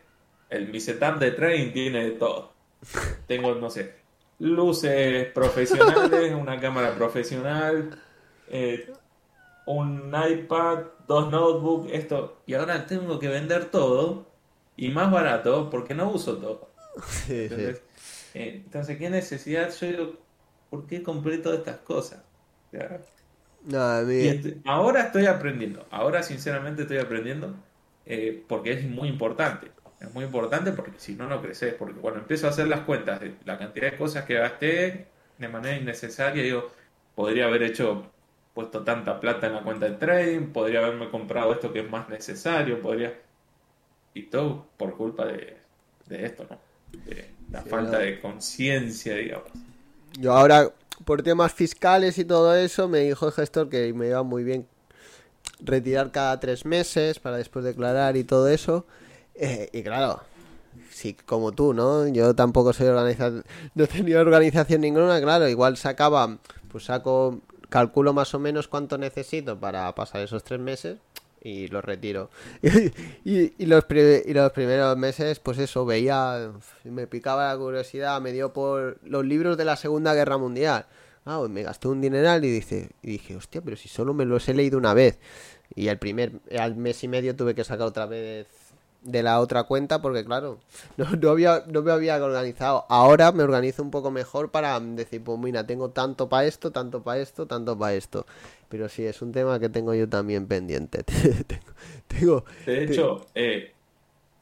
el mi setup de trading tiene de todo. *laughs* Tengo, no sé, luces profesionales, una cámara profesional, eh, un iPad, dos notebooks, esto. Y ahora tengo que vender todo y más barato porque no uso todo. *laughs* entonces, eh, entonces, ¿qué necesidad? Yo digo, ¿por qué compré todas estas cosas? ahora estoy aprendiendo, ahora sinceramente estoy aprendiendo eh, porque es muy importante. Es muy importante porque si no, no creces. Porque cuando empiezo a hacer las cuentas de la cantidad de cosas que gasté de manera innecesaria, digo, podría haber hecho puesto tanta plata en la cuenta de trading, podría haberme comprado esto que es más necesario, podría... Y todo por culpa de, esto, ¿no? De la falta de conciencia, digamos. Yo ahora, por temas fiscales y todo eso, me dijo el gestor que me iba muy bien retirar cada tres meses para después declarar y todo eso. Eh, y claro, sí, como tú, ¿no? Yo tampoco soy organizado, *laughs* no tenía organización ninguna, claro, igual sacaba, pues saco calculo más o menos cuánto necesito para pasar esos tres meses y lo retiro. *laughs* y, los los primeros meses, pues eso, veía, me picaba la curiosidad, me dio por los libros de la Segunda Guerra Mundial. Ah, pues me gasté un dineral y, dice, y dije, hostia, pero si solo me los he leído una vez. Y el primer, al mes y medio tuve que sacar otra vez de la otra cuenta porque claro, no, no, había, no me había organizado. Ahora me organizo un poco mejor para decir, pues mira, tengo tanto para esto, tanto para esto, tanto para esto. Pero sí, es un tema que tengo yo también pendiente. *laughs* tengo, de hecho, eh,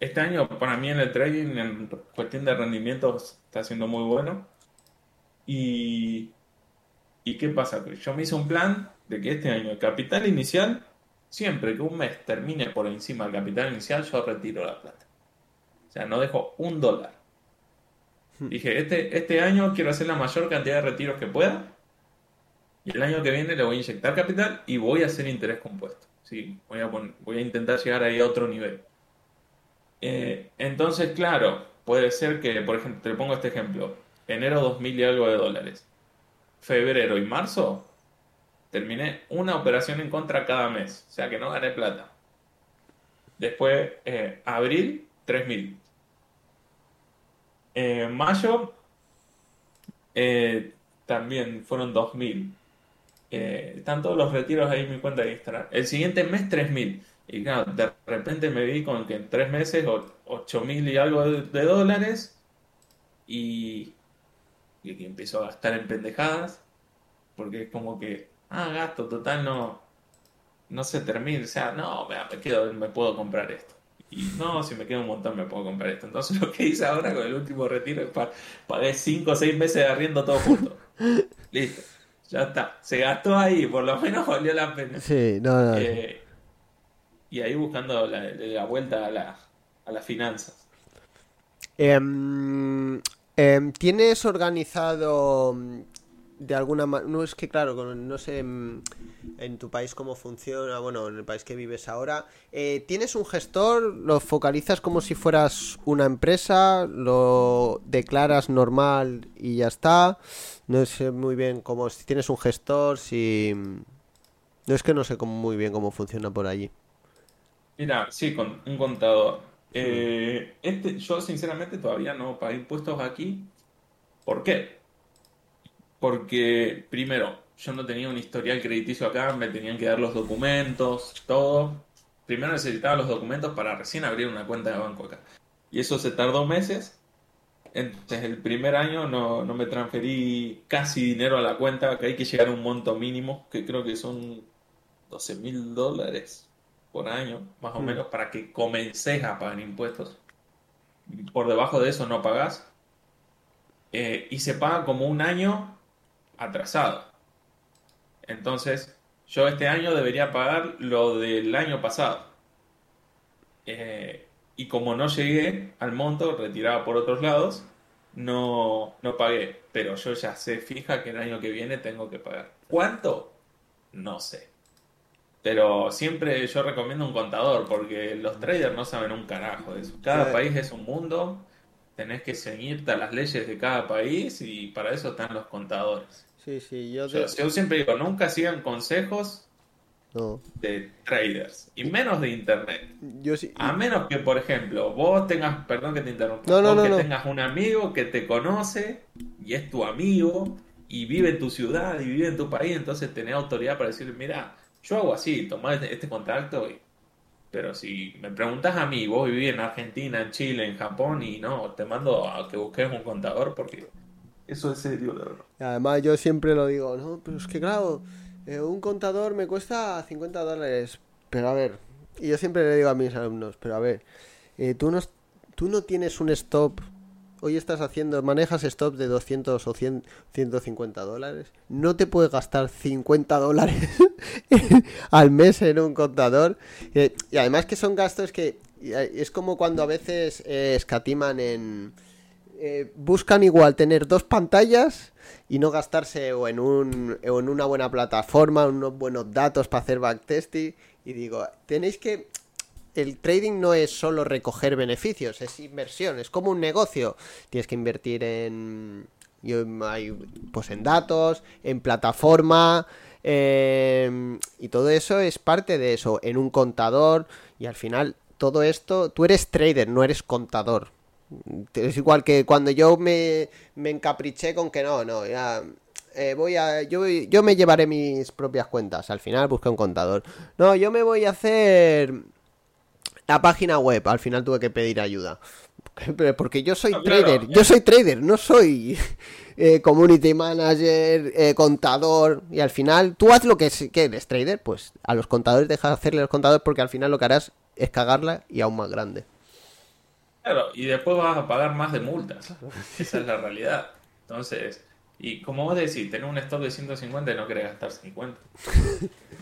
este año para mí en el trading, en cuestión de rendimientos, está siendo muy bueno. Y, ¿Y qué pasa? Yo me hice un plan de que este año el capital inicial Siempre que un mes termine por encima del capital inicial, yo retiro la plata. O sea, no dejo un dólar. Dije, este, este año quiero hacer la mayor cantidad de retiros que pueda. Y el año que viene le voy a inyectar capital y voy a hacer interés compuesto. Sí, voy a, voy a intentar llegar ahí a otro nivel. Eh, entonces, claro, puede ser que, por ejemplo, te pongo este ejemplo. Enero 2000 y algo de dólares. Febrero y marzo terminé una operación en contra cada mes. O sea que no gané plata. Después, eh, abril, 3000. Eh, mayo, eh, también fueron 2000. Eh, están todos los retiros ahí en mi cuenta de Instagram. El siguiente mes, 3000. Y claro, de repente me vi con que en tres meses, 8000 y algo de, dólares. Y, y que empezó a gastar en pendejadas. Porque es como que, ah, gasto total, no, no se termina. O sea, no, me quedo, me puedo comprar esto. Y no, si me queda un montón me puedo comprar esto. Entonces *laughs* lo que hice ahora con el último retiro es pagué 5 o 6 meses de arriendo todo junto. *laughs* Listo. Ya está. Se gastó ahí, por lo menos valió la pena. Sí, no, no. Eh, y ahí buscando la, vuelta a, la, a las finanzas. Em, em, ¿Tienes organizado de alguna manera, no es que claro, no sé en, tu país cómo funciona, bueno, en el país que vives ahora, eh, ¿tienes un gestor? ¿Lo focalizas como si fueras una empresa? ¿Lo declaras normal y ya está? No sé muy bien cómo, si tienes un gestor, si... No es que no sé cómo, muy bien cómo funciona por allí. Mira, sí, con un contador. Eh, este, yo sinceramente todavía no pagué impuestos aquí. ¿Por qué? Porque primero, yo no tenía un historial crediticio acá, me tenían que dar los documentos, todo. Primero necesitaba los documentos para recién abrir una cuenta de banco acá. Y eso se tardó meses. Entonces el primer año no, me transferí casi dinero a la cuenta, que hay que llegar a un monto mínimo, que creo que son 12 mil dólares por año, más o mm. menos, para que comences a pagar impuestos. Por debajo de eso no pagás. Eh, y se paga como un año atrasado. Entonces, yo este año debería pagar lo del año pasado. Eh, y como no llegué al monto, retirado por otros lados, no, no pagué. Pero yo ya sé fija que el año que viene tengo que pagar. ¿Cuánto? No sé. Pero siempre yo recomiendo un contador porque los traders no saben un carajo de eso. Cada país es un mundo, tenés que ceñirte a las leyes de cada país y para eso están los contadores. Sí, sí, yo, siempre digo, nunca sigan consejos de traders y menos de internet. Yo sí, A menos que, por ejemplo, vos tengas, perdón que te interrumpa, no, que tengas un amigo que te conoce y es tu amigo y vive en tu ciudad y vive en tu país, entonces tenés autoridad para decir, mira, yo hago así, tomar este, este contacto Pero si me preguntas a mí, vos vivís en Argentina, en Chile, en Japón y no, te mando a que busques un contador porque eso es serio, la verdad. Además, yo siempre lo digo, no, pero es que claro, eh, un contador me cuesta 50 dólares. Pero a ver, y yo siempre le digo a mis alumnos, pero a ver, eh, tú, no, tú no tienes un stop. Hoy estás haciendo, manejas stop de 200 o 100, 150 dólares. No te puedes gastar 50 dólares *laughs* al mes en un contador. Eh, y además que son gastos que es como cuando a veces escatiman en eh, buscan igual tener dos pantallas y no gastarse o en, un, en una buena plataforma, unos buenos datos para hacer backtesting. Y digo, tenéis que... El trading no es solo recoger beneficios, es inversión, es como un negocio. Tienes que invertir en... pues en datos, en plataforma, em, y todo eso es parte de eso, en un contador, y al final todo esto, tú eres trader, no eres contador. Es igual que cuando yo me, me encapriché con que no, no, ya eh, voy a yo, yo me llevaré mis propias cuentas. Al final busqué un contador. No, yo me voy a hacer la página web. Al final tuve que pedir ayuda. *laughs* Porque yo soy trader, yo soy trader, no soy *laughs* eh, community manager, eh, contador. Y al final, tú haz lo que, que eres trader, pues a los contadores deja de hacerle los contadores porque al final lo que harás es cagarla y aún más grande. Claro, y después vas a pagar más de multas. Esa es la realidad. Entonces, y como vos decís, tener un stock de 150 y no querés gastar 50.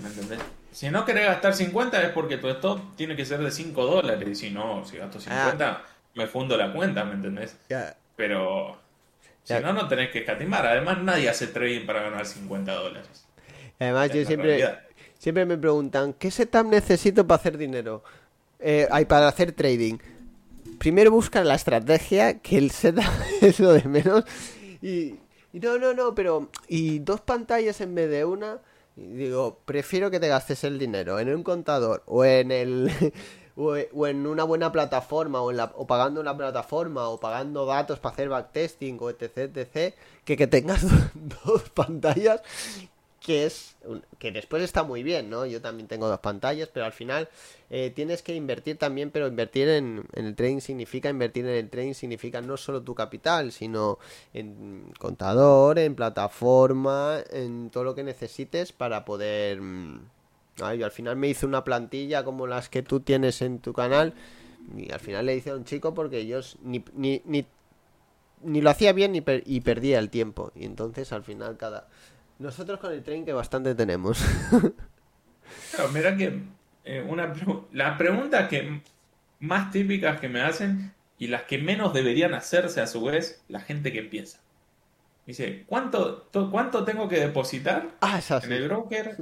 ¿Me entendés? Si no querés gastar 50 es porque tu stock tiene que ser de 5 dólares. Y si no, si gasto 50, me fundo la cuenta, ¿me entendés? Pero si no, no tenés que escatimar. Además, nadie hace trading para ganar 50 dólares. Además, yo siempre, siempre me preguntan, ¿qué setup necesito para hacer dinero? Eh, hay para hacer trading. Primero busca la estrategia, que el setup *laughs* es lo de menos. Y, y no, no, no, pero... Y dos pantallas en vez de una... Y digo, prefiero que te gastes el dinero en un contador o en el *laughs* o, en una buena plataforma o, en la, o pagando una plataforma o pagando datos para hacer backtesting o etc, etc, que que tengas *laughs* dos pantallas que es que después está muy bien, ¿no? Yo también tengo dos pantallas, pero al final eh, tienes que invertir también, pero invertir en, en, el trading significa invertir en el trading significa no solo tu capital, sino en contador, en plataforma, en todo lo que necesites para poder mm, yo al final me hice una plantilla como las que tú tienes en tu canal y al final le hice a un chico porque yo ni, ni, ni, lo hacía bien ni y perdía el tiempo. Y entonces al final cada... Nosotros con el tren que bastante tenemos. *laughs* claro, mira que eh, una las preguntas que más típicas que me hacen y las que menos deberían hacerse a su vez la gente que empieza. Dice, ¿cuánto, cuánto tengo que depositar ah, en el broker?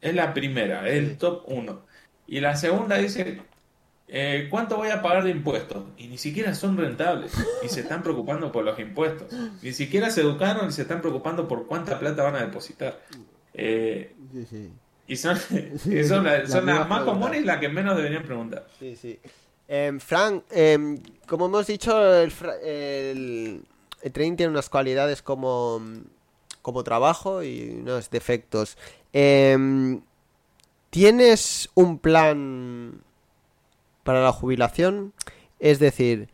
Es la primera, es el top 1. Y la segunda dice, eh, ¿cuánto voy a pagar de impuestos? Y ni siquiera son rentables. Y se están preocupando por los impuestos. Ni siquiera se educaron y se están preocupando por cuánta plata van a depositar. Eh, y son, *laughs* son, las más comunes y las que menos deberían preguntar. Sí, sí. Em, Frank, em, como hemos dicho, el, el, el trading tiene unas cualidades como, como trabajo y unos defectos. Em, ¿Tienes un plan para la jubilación? Es decir,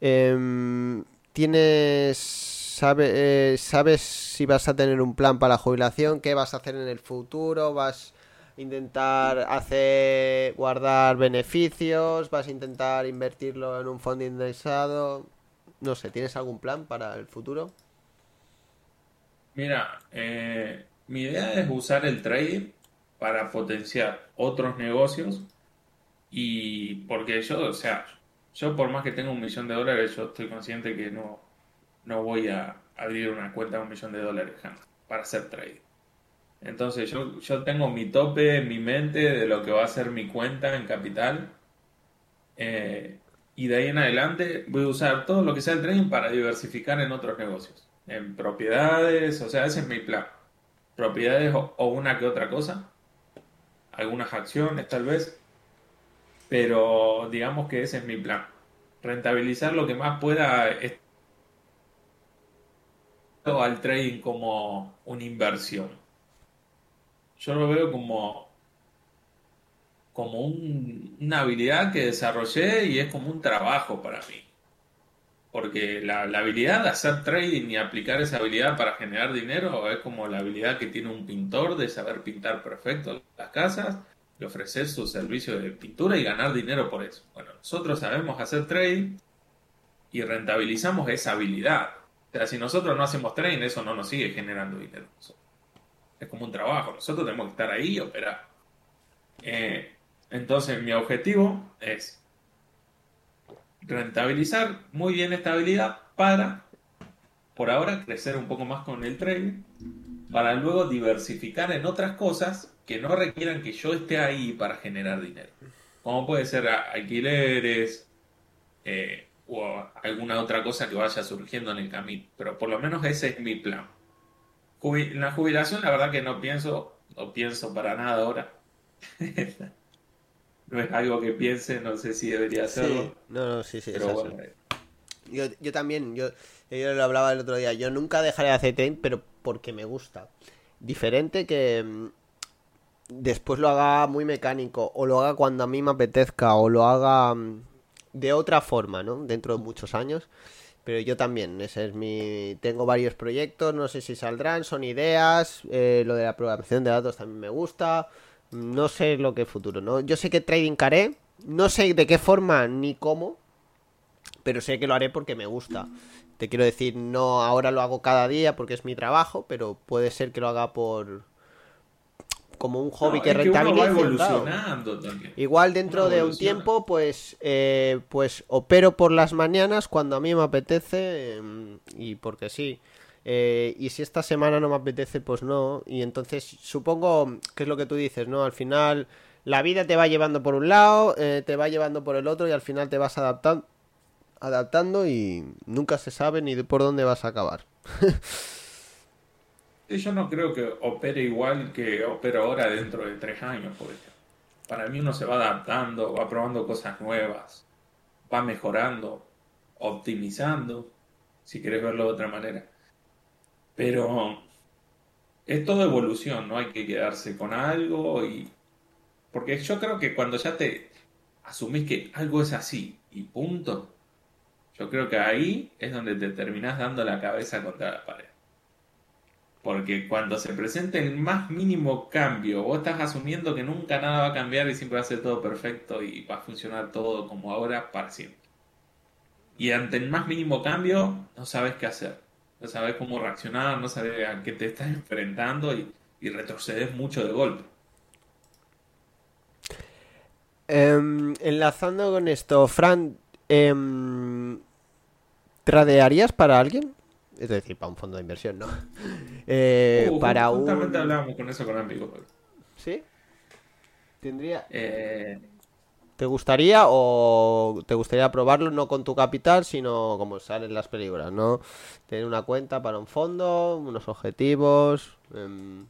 em, ¿tienes... Eh, ¿Sabes si vas a tener un plan para la jubilación? ¿Qué vas a hacer en el futuro? ¿Vas a intentar hacer guardar beneficios? ¿Vas a intentar invertirlo en un fondo indexado? No sé, ¿tienes algún plan para el futuro? Mira, eh, mi idea es usar el trading para potenciar otros negocios y porque yo, o sea, yo por más que tenga un millón de dólares, yo estoy consciente que no, no voy a abrir una cuenta de un millón de dólares para hacer trading. Entonces yo, yo tengo mi tope en mi mente de lo que va a ser mi cuenta en capital. Eh, y de ahí en adelante voy a usar todo lo que sea el trading para diversificar en otros negocios. En propiedades, o sea, ese es mi plan propiedades o, una que otra cosa, algunas acciones tal vez, pero digamos que ese es mi plan, rentabilizar lo que más pueda al trading como una inversión. Yo lo veo como como una habilidad que desarrollé y es como un trabajo para mí porque la, habilidad de hacer trading y aplicar esa habilidad para generar dinero es como la habilidad que tiene un pintor de saber pintar perfecto las casas y ofrecer su servicio de pintura y ganar dinero por eso. Bueno, nosotros sabemos hacer trading y rentabilizamos esa habilidad. O sea, si nosotros no hacemos trading, eso no nos sigue generando dinero. Es como un trabajo, nosotros tenemos que estar ahí y operar. Eh, entonces, mi objetivo es rentabilizar muy bien esta habilidad para, por ahora, crecer un poco más con el trading, para luego diversificar en otras cosas que no requieran que yo esté ahí para generar dinero. Como puede ser alquileres eh, o alguna otra cosa que vaya surgiendo en el camino. Pero por lo menos ese es mi plan. La jubilación, la verdad que no pienso, no pienso para nada ahora. *laughs* no es algo que piense, no sé si debería hacerlo. No, no, sí, sí. Pero bueno. Yo, yo también, yo, yo lo hablaba el otro día, yo nunca dejaré de hacer train, pero porque me gusta. Diferente que mm, después lo haga muy mecánico, o lo haga cuando a mí me apetezca, o lo haga mm, de otra forma, ¿no? Dentro de muchos años. Pero yo también, ese es mi... Tengo varios proyectos, no sé si saldrán, son ideas, eh, lo de la programación de datos también me gusta, no sé lo que futuro, ¿no? Yo sé que trading haré, no sé de qué forma ni cómo, pero sé que lo haré porque me gusta. Te quiero decir, no ahora lo hago cada día porque es mi trabajo, pero puede ser que lo haga por como un hobby No, que rentabilice. claro. Igual dentro de un tiempo, pues, eh, pues opero por las mañanas cuando a mí me apetece em, y porque sí. Eh, y si esta semana no me apetece, pues no. Y entonces supongo que es lo que tú dices, ¿no? Al final la vida te va llevando por un lado, eh, te va llevando por el otro y al final te vas adaptando, adaptando y nunca se sabe ni de por dónde vas a acabar. *laughs* Yo no creo que opere igual que opera ahora dentro de tres años, por ejemplo. Para mí uno se va adaptando, va probando cosas nuevas, va mejorando, optimizando, si quieres verlo de otra manera. Pero es todo evolución, no hay que quedarse con algo y... Porque yo creo que cuando ya te asumís que algo es así y punto, yo creo que ahí es donde te terminás dando la cabeza contra la pared. Porque cuando se presente el más mínimo cambio, vos estás asumiendo que nunca nada va a cambiar y siempre va a ser todo perfecto y va a funcionar todo como ahora para siempre. Y ante el más mínimo cambio, no sabes qué hacer. No sabes cómo reaccionar, no sabes a qué te estás enfrentando y, retrocedes mucho de golpe. Em, enlazando con esto, Fran, em, ¿tradearías para alguien? Es decir, para un fondo de inversión, ¿no? *laughs* Eh, Uh, para justamente un... hablábamos con eso con amigos. ¿Sí? ¿Tendría... Eh, ¿Te gustaría o te gustaría probarlo no con tu capital, sino como salen en las películas, ¿no? Tener una cuenta para un fondo, unos objetivos. em,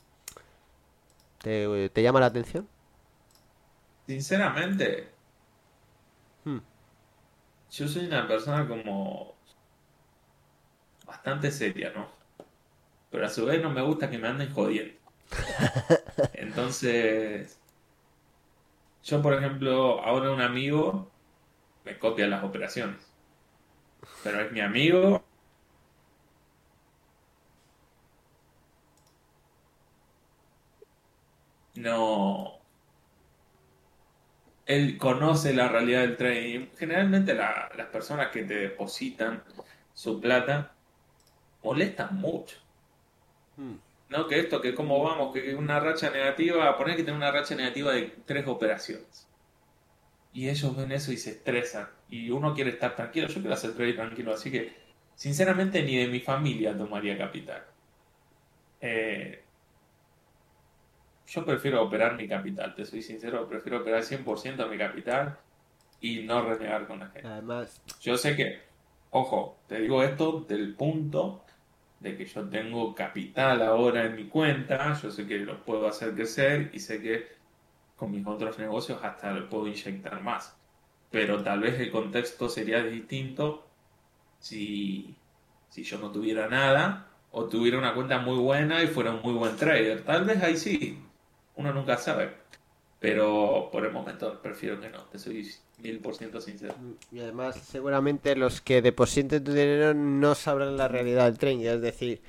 ¿te, te llama la atención? sinceramente, Hmm. yo soy una persona como bastante seria, ¿no? Pero a su vez no me gusta que me anden jodiendo. *laughs* Entonces, yo por ejemplo, ahora un amigo me copia las operaciones. Pero es mi amigo. No. Él conoce la realidad del trading. Generalmente la- las personas que te depositan su plata molestan mucho. Hmm. ¿No? Que esto, que cómo vamos, que una racha negativa, poner que tiene una racha negativa de tres operaciones. Y ellos ven eso y se estresan. Y uno quiere estar tranquilo. Yo quiero hacer trading tranquilo. Así que, sinceramente, ni de mi familia tomaría capital. Eh, yo prefiero operar mi capital, te soy sincero. Prefiero operar 100% mi capital y no renegar con la gente. Además, Yo sé que, ojo, te digo esto del punto de que yo tengo capital ahora en mi cuenta, yo sé que lo puedo hacer crecer y sé que con mis otros negocios hasta le puedo inyectar más. Pero tal vez el contexto sería distinto si, si yo no tuviera nada o tuviera una cuenta muy buena y fuera un muy buen trader. Tal vez ahí sí, uno nunca sabe. Pero por el momento prefiero que no, te soy mil por ciento sincero. y además seguramente los que depositen tu dinero no sabrán la realidad del trading. Es decir,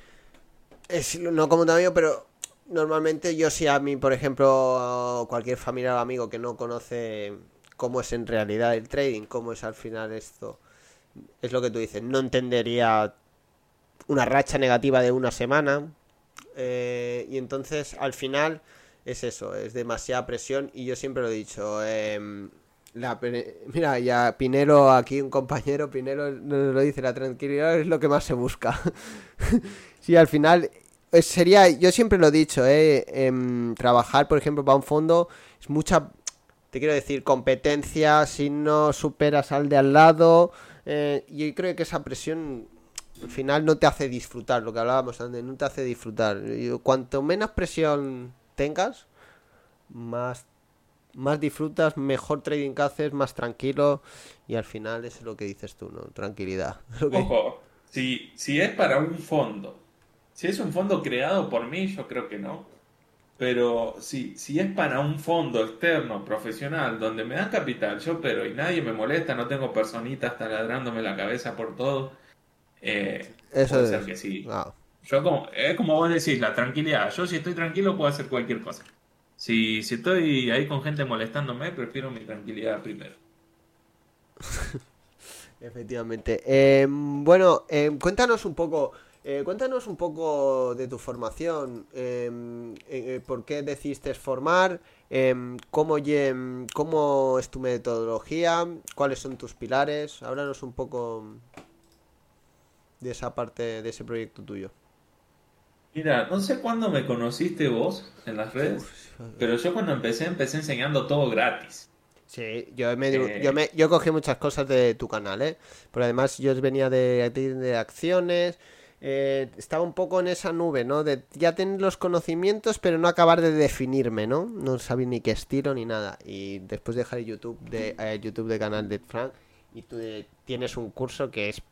es no como amigo, pero normalmente yo si a mí, por ejemplo, cualquier familiar o amigo que no conoce cómo es en realidad el trading, cómo es al final esto, es lo que tú dices, no entendería una racha negativa de una semana. eh, y entonces al final es eso, es demasiada presión y yo siempre lo he dicho. em, la, mira, ya Pinero, aquí un compañero, Pinero nos lo dice, la tranquilidad es lo que más se busca. *laughs* sí, al final eh, sería, yo siempre lo he dicho, eh, em, trabajar, por ejemplo, para un fondo es mucha, te quiero decir, competencia, si no superas al de al lado, eh, yo creo que esa presión al final no te hace disfrutar, lo que hablábamos antes, no te hace disfrutar. Cuanto menos presión tengas, más, más disfrutas, mejor trading que haces, más tranquilo y al final es lo que dices tú, ¿no? Tranquilidad. *laughs* Ojo, si, si es para un fondo, si es un fondo creado por mí, yo creo que no. Pero si, si es para un fondo externo, profesional, donde me dan capital, yo pero y nadie me molesta, no tengo personitas taladrándome la cabeza por todo, eh, Eso puede es- ser que sí. Ah, Yo como, es como vos decís, la tranquilidad. Yo si estoy tranquilo puedo hacer cualquier cosa. Si, si estoy ahí con gente molestándome, prefiero mi tranquilidad primero. *laughs* efectivamente. Em, bueno, em, cuéntanos un poco Eh, cuéntanos un poco de tu formación, em, eh, por qué decidiste formar, cómo, cómo es tu metodología, cuáles son tus pilares. Háblanos un poco de esa parte, de ese proyecto tuyo. Mira, no sé cuándo me conociste vos en las redes, pero yo cuando empecé, empecé enseñando todo gratis. Sí, yo, me, yo, eh. me, yo cogí muchas cosas de tu canal, ¿eh? Pero además yo venía de, de acciones, eh, estaba un poco en esa nube, ¿no? De ya tener los conocimientos, pero no acabar de definirme, ¿no? No sabía ni qué estilo ni nada. Y después de dejar el YouTube de eh, YouTube de canal de Frank, y tú tienes un curso que es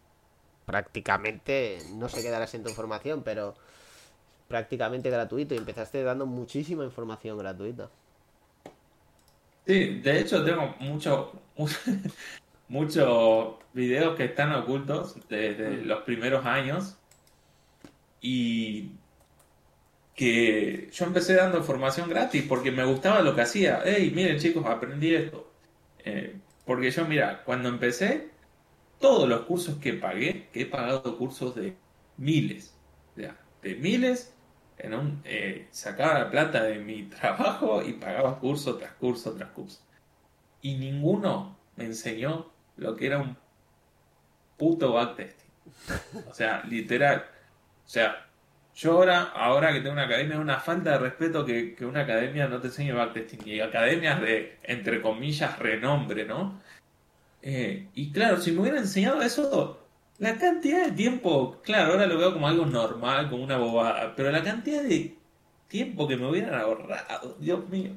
prácticamente, no sé qué darás en tu información, pero prácticamente gratuito y empezaste dando muchísima información gratuita. Sí, de hecho tengo muchos *laughs* muchos videos que están ocultos desde mm. los primeros años y que yo empecé dando formación gratis porque me gustaba lo que hacía. Hey, miren chicos, aprendí esto. Eh, porque yo, mira, cuando empecé, todos los cursos que pagué, que he pagado cursos de miles, de miles, eh, sacaba la plata de mi *laughs* trabajo y pagaba curso tras curso tras curso. Y ninguno me enseñó lo que era un puto backtesting. O sea, *laughs* literal. O sea, yo ahora, ahora que tengo una academia, es una falta de respeto que, una academia no te enseñe backtesting. Y academias de, entre comillas, renombre, ¿no? Eh, y claro, si me hubiera enseñado eso, la cantidad de tiempo, claro, ahora lo veo como algo normal, como una bobada, pero la cantidad de tiempo que me hubieran ahorrado, Dios mío.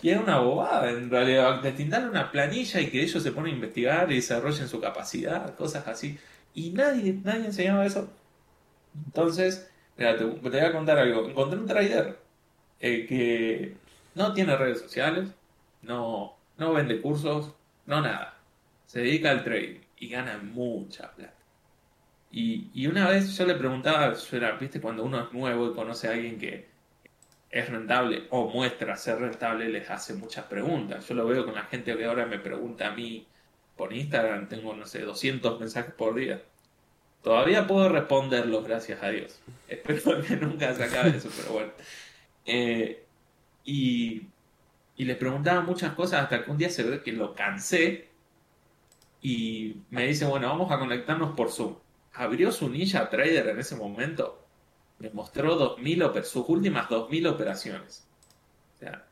Y es una bobada, en realidad, darle una planilla y que ellos se ponen a investigar y desarrollen su capacidad, cosas así. Y nadie, nadie enseñaba eso. Entonces, mira, te, voy a contar algo. Encontré un trader eh, que no tiene redes sociales, no, no vende cursos, no nada. Se dedica al trading y gana mucha plata. Y, y una vez yo le preguntaba, era, viste, cuando uno es nuevo y conoce a alguien que es rentable o muestra ser rentable, les hace muchas preguntas. Yo lo veo con la gente que ahora me pregunta a mí por Instagram, tengo, no sé, 200 mensajes por día. Todavía puedo responderlos, gracias a Dios. *laughs* Espero que nunca se acabe eso, pero bueno. Eh, y, y le preguntaba muchas cosas hasta que un día se ve que lo cansé y me dice, bueno, vamos a conectarnos por Zoom. Abrió su Ninja Trader en ese momento. Me mostró 2000 sus últimas 2.000 operaciones. O sea,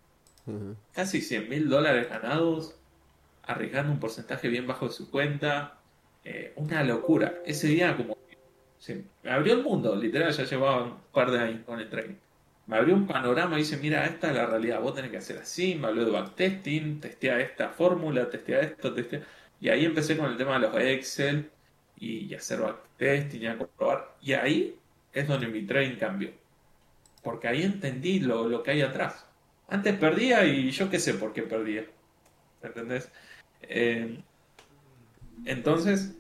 casi 100 mil dólares ganados, arriesgando un porcentaje bien bajo de su cuenta. Eh, una locura. Ese día como... me abrió el mundo, literal, ya llevaba un par de años con el trading. Me abrió un panorama y dice, mira, esta es la realidad, vos tenés que hacer así, me habló de backtesting, testea esta fórmula, testea esto, testea... Y ahí empecé con el tema de los Excel y, hacer backtesting y a comprobar. Y ahí es donde mi trading cambió. Porque ahí entendí lo, lo, que hay atrás. Antes perdía y yo qué sé por qué perdía. ¿Entendés? Eh, entonces,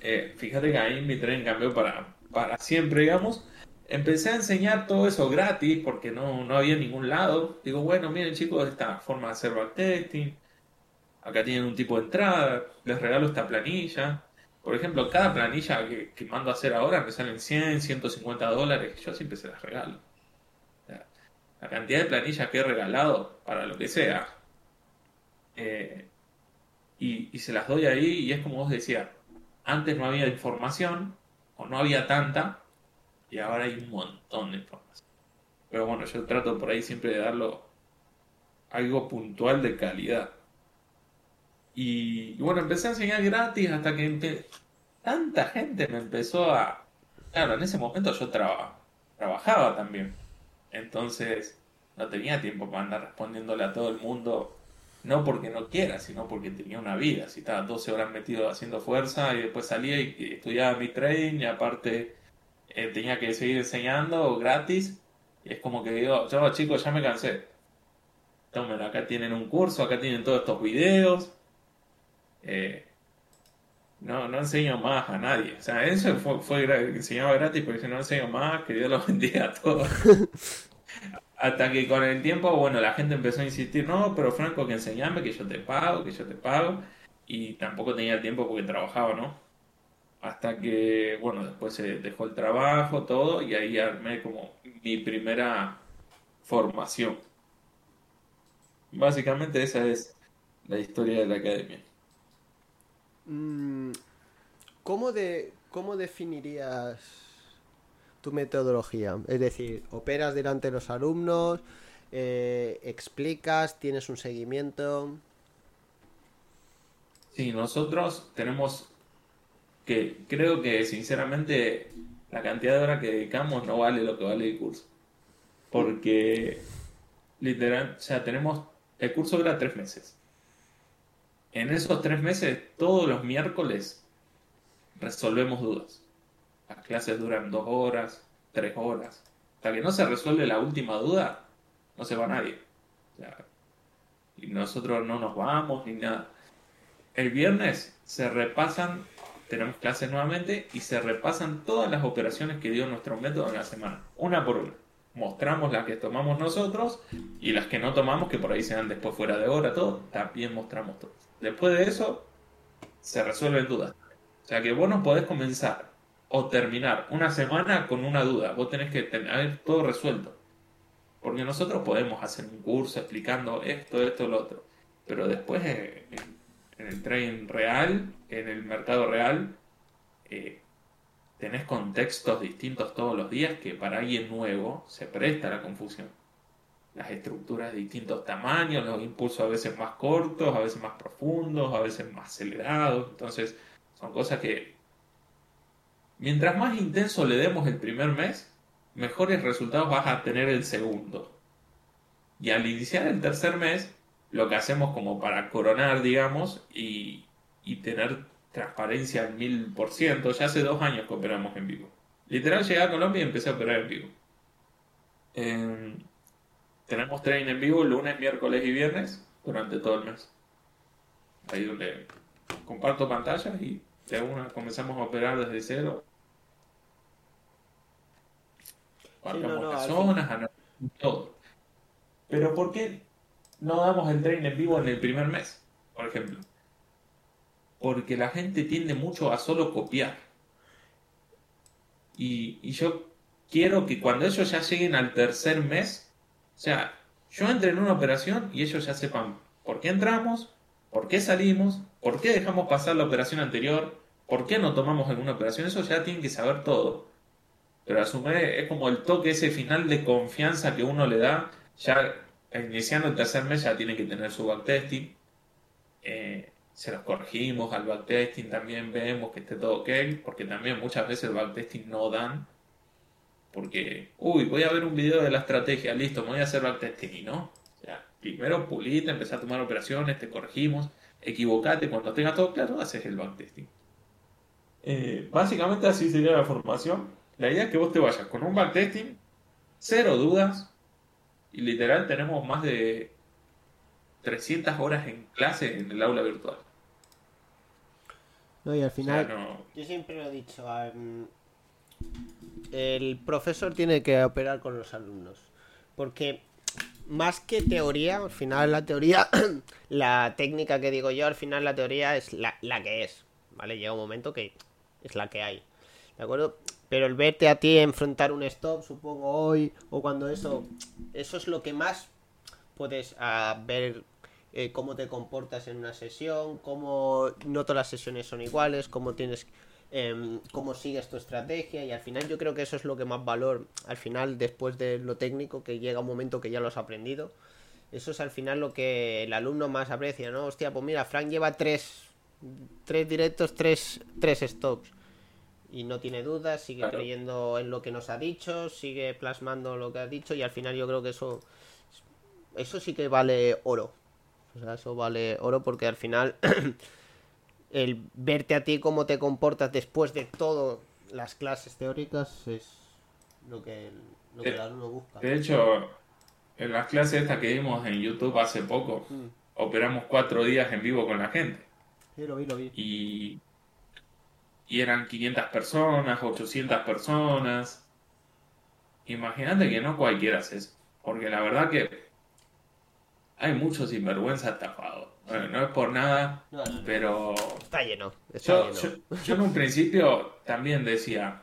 eh, fíjate que ahí mi trading cambió para, para siempre, digamos. Empecé a enseñar todo eso gratis porque no, no había ningún lado. Digo, bueno, miren chicos, esta forma de hacer backtesting acá tienen un tipo de entrada, les regalo esta planilla. Por ejemplo, cada planilla que, mando a hacer ahora me salen 100, 150 dólares, yo siempre se las regalo. La cantidad de planillas que he regalado para lo que sea. Eh, y, y, se las doy ahí y es como vos decías, antes no había información o no había tanta y ahora hay un montón de información. Pero bueno, yo trato por ahí siempre de darlo algo puntual de calidad. Y, bueno, empecé a enseñar gratis hasta que tanta gente me empezó a... Claro, en ese momento yo trabajaba también. Entonces no tenía tiempo para andar respondiéndole a todo el mundo. No porque no quiera, sino porque tenía una vida. Si estaba 12 horas metido haciendo fuerza y después salía y, estudiaba mi trading y aparte eh, tenía que seguir enseñando gratis. Y es como que digo, yo chicos, ya me cansé. Tomen, acá tienen un curso, acá tienen todos estos videos eh, no, no enseño más a nadie. O sea, eso fue, fue enseñaba gratis porque si no enseño más, que Dios lo *laughs* bendiga a todos. Hasta que con el tiempo, bueno, la gente empezó a insistir, no, pero Franco, que enseñame, que yo te pago, que yo te pago. Y tampoco tenía tiempo porque trabajaba, ¿no? hasta que, bueno, después se dejó el trabajo, todo, y ahí armé como mi primera formación. Básicamente esa es la historia de la academia. Mm, ¿Cómo, de, ¿Cómo definirías tu metodología? Es decir, operas delante de los alumnos, eh, explicas, tienes un seguimiento. Sí, nosotros tenemos que, creo que sinceramente la cantidad de horas que dedicamos no vale lo que vale el curso. Porque literal, sea, tenemos, el curso dura tres meses. En esos tres meses, todos los miércoles, resolvemos dudas. Las clases duran dos horas, tres horas. Hasta que no se resuelve la última duda, no se va nadie. y nosotros no nos vamos ni nada. El viernes se repasan, tenemos clases nuevamente y se repasan todas las operaciones que dio nuestro método en la semana, una por una. Mostramos las que tomamos nosotros y las que no tomamos, que por ahí se dan después fuera de hora, todo, también mostramos todo. Después de eso, se resuelven dudas. O sea que vos no podés comenzar o terminar una semana con una duda. Vos tenés que tener todo resuelto. Porque nosotros podemos hacer un curso explicando esto, esto, lo otro. Pero después eh, en, el trading real, en el mercado real, eh, tenés contextos distintos todos los días que para alguien nuevo se presta la confusión. Las estructuras de distintos tamaños, los impulsos a veces más cortos, a veces más profundos, a veces más acelerados. Entonces, son cosas que mientras más intenso le demos el primer mes, mejores resultados vas a tener el segundo. Y al iniciar el tercer mes, lo que hacemos como para coronar, digamos, y, tener transparencia al mil por ciento, ya hace dos años que operamos en vivo. Literal llegué a Colombia y empecé a operar en vivo. Tenemos trading en vivo lunes, miércoles y viernes durante todo el mes. Ahí donde comparto pantallas y de una comenzamos a operar desde cero todo. Pero ¿por qué no damos el training en vivo en el primer mes, por ejemplo? Porque la gente tiende mucho a solo copiar. Y, y yo quiero que cuando ellos ya lleguen al tercer mes, o sea, yo entre en una operación y ellos ya sepan por qué entramos, por qué salimos, por qué dejamos pasar la operación anterior, por qué no tomamos alguna operación, eso ya tienen que saber todo. Pero a su vez es como el toque, ese final de confianza que uno le da. Ya iniciando el tercer mes ya tiene que tener su backtesting. Eh, se los corregimos al backtesting, también vemos que esté todo ok, porque también muchas veces el backtesting no dan. Porque, uy, voy a ver un video de la estrategia, listo, me voy a hacer backtesting y no. O sea, primero pulite, empezar a tomar operaciones, te corregimos, equivocate, cuando tenga todo claro, haces el backtesting. Eh, básicamente así sería la formación. La idea es que vos te vayas con un backtesting, cero dudas, y literal tenemos más de 300 horas en clase en el aula virtual. No, y al final, yo siempre lo he dicho, el profesor tiene que operar con los alumnos, porque más que teoría, al final la teoría, *clears throat* la técnica que digo yo, al final la teoría es la, la que es, ¿vale? Llega un momento que es la que hay, ¿de acuerdo? Pero el verte a ti enfrentar un stop, supongo hoy, o cuando eso, eso es lo que más puedes ah, ver eh, cómo te comportas en una sesión, cómo no todas las sesiones son iguales, cómo tienes, em, cómo sigues tu estrategia y al final yo creo que eso es lo que más valor, al final después de lo técnico, que llega un momento que ya lo has aprendido, eso es al final lo que el alumno más aprecia, ¿no? Hostia, pues mira, Frank lleva tres, tres directos, tres, tres stops y no tiene dudas, sigue creyendo en lo que nos ha dicho, sigue plasmando lo que ha dicho y al final yo creo que eso eso sí que vale oro. O sea, eso vale oro porque al final *clears throat* el verte a ti cómo te comportas después de todas las clases teóricas es lo que, lo que el alumno busca. De hecho, en las clases estas que vimos en YouTube hace poco, mm. operamos cuatro días en vivo con la gente. Sí, lo vi, lo vi. Y y eran 500 personas, 800 personas. Imagínate que no cualquiera hace eso. Porque la verdad que hay mucho sinvergüenza estafado. Bueno, no es por nada, No, no, no. pero Está lleno. Está yo, lleno. yo, yo en un principio también decía,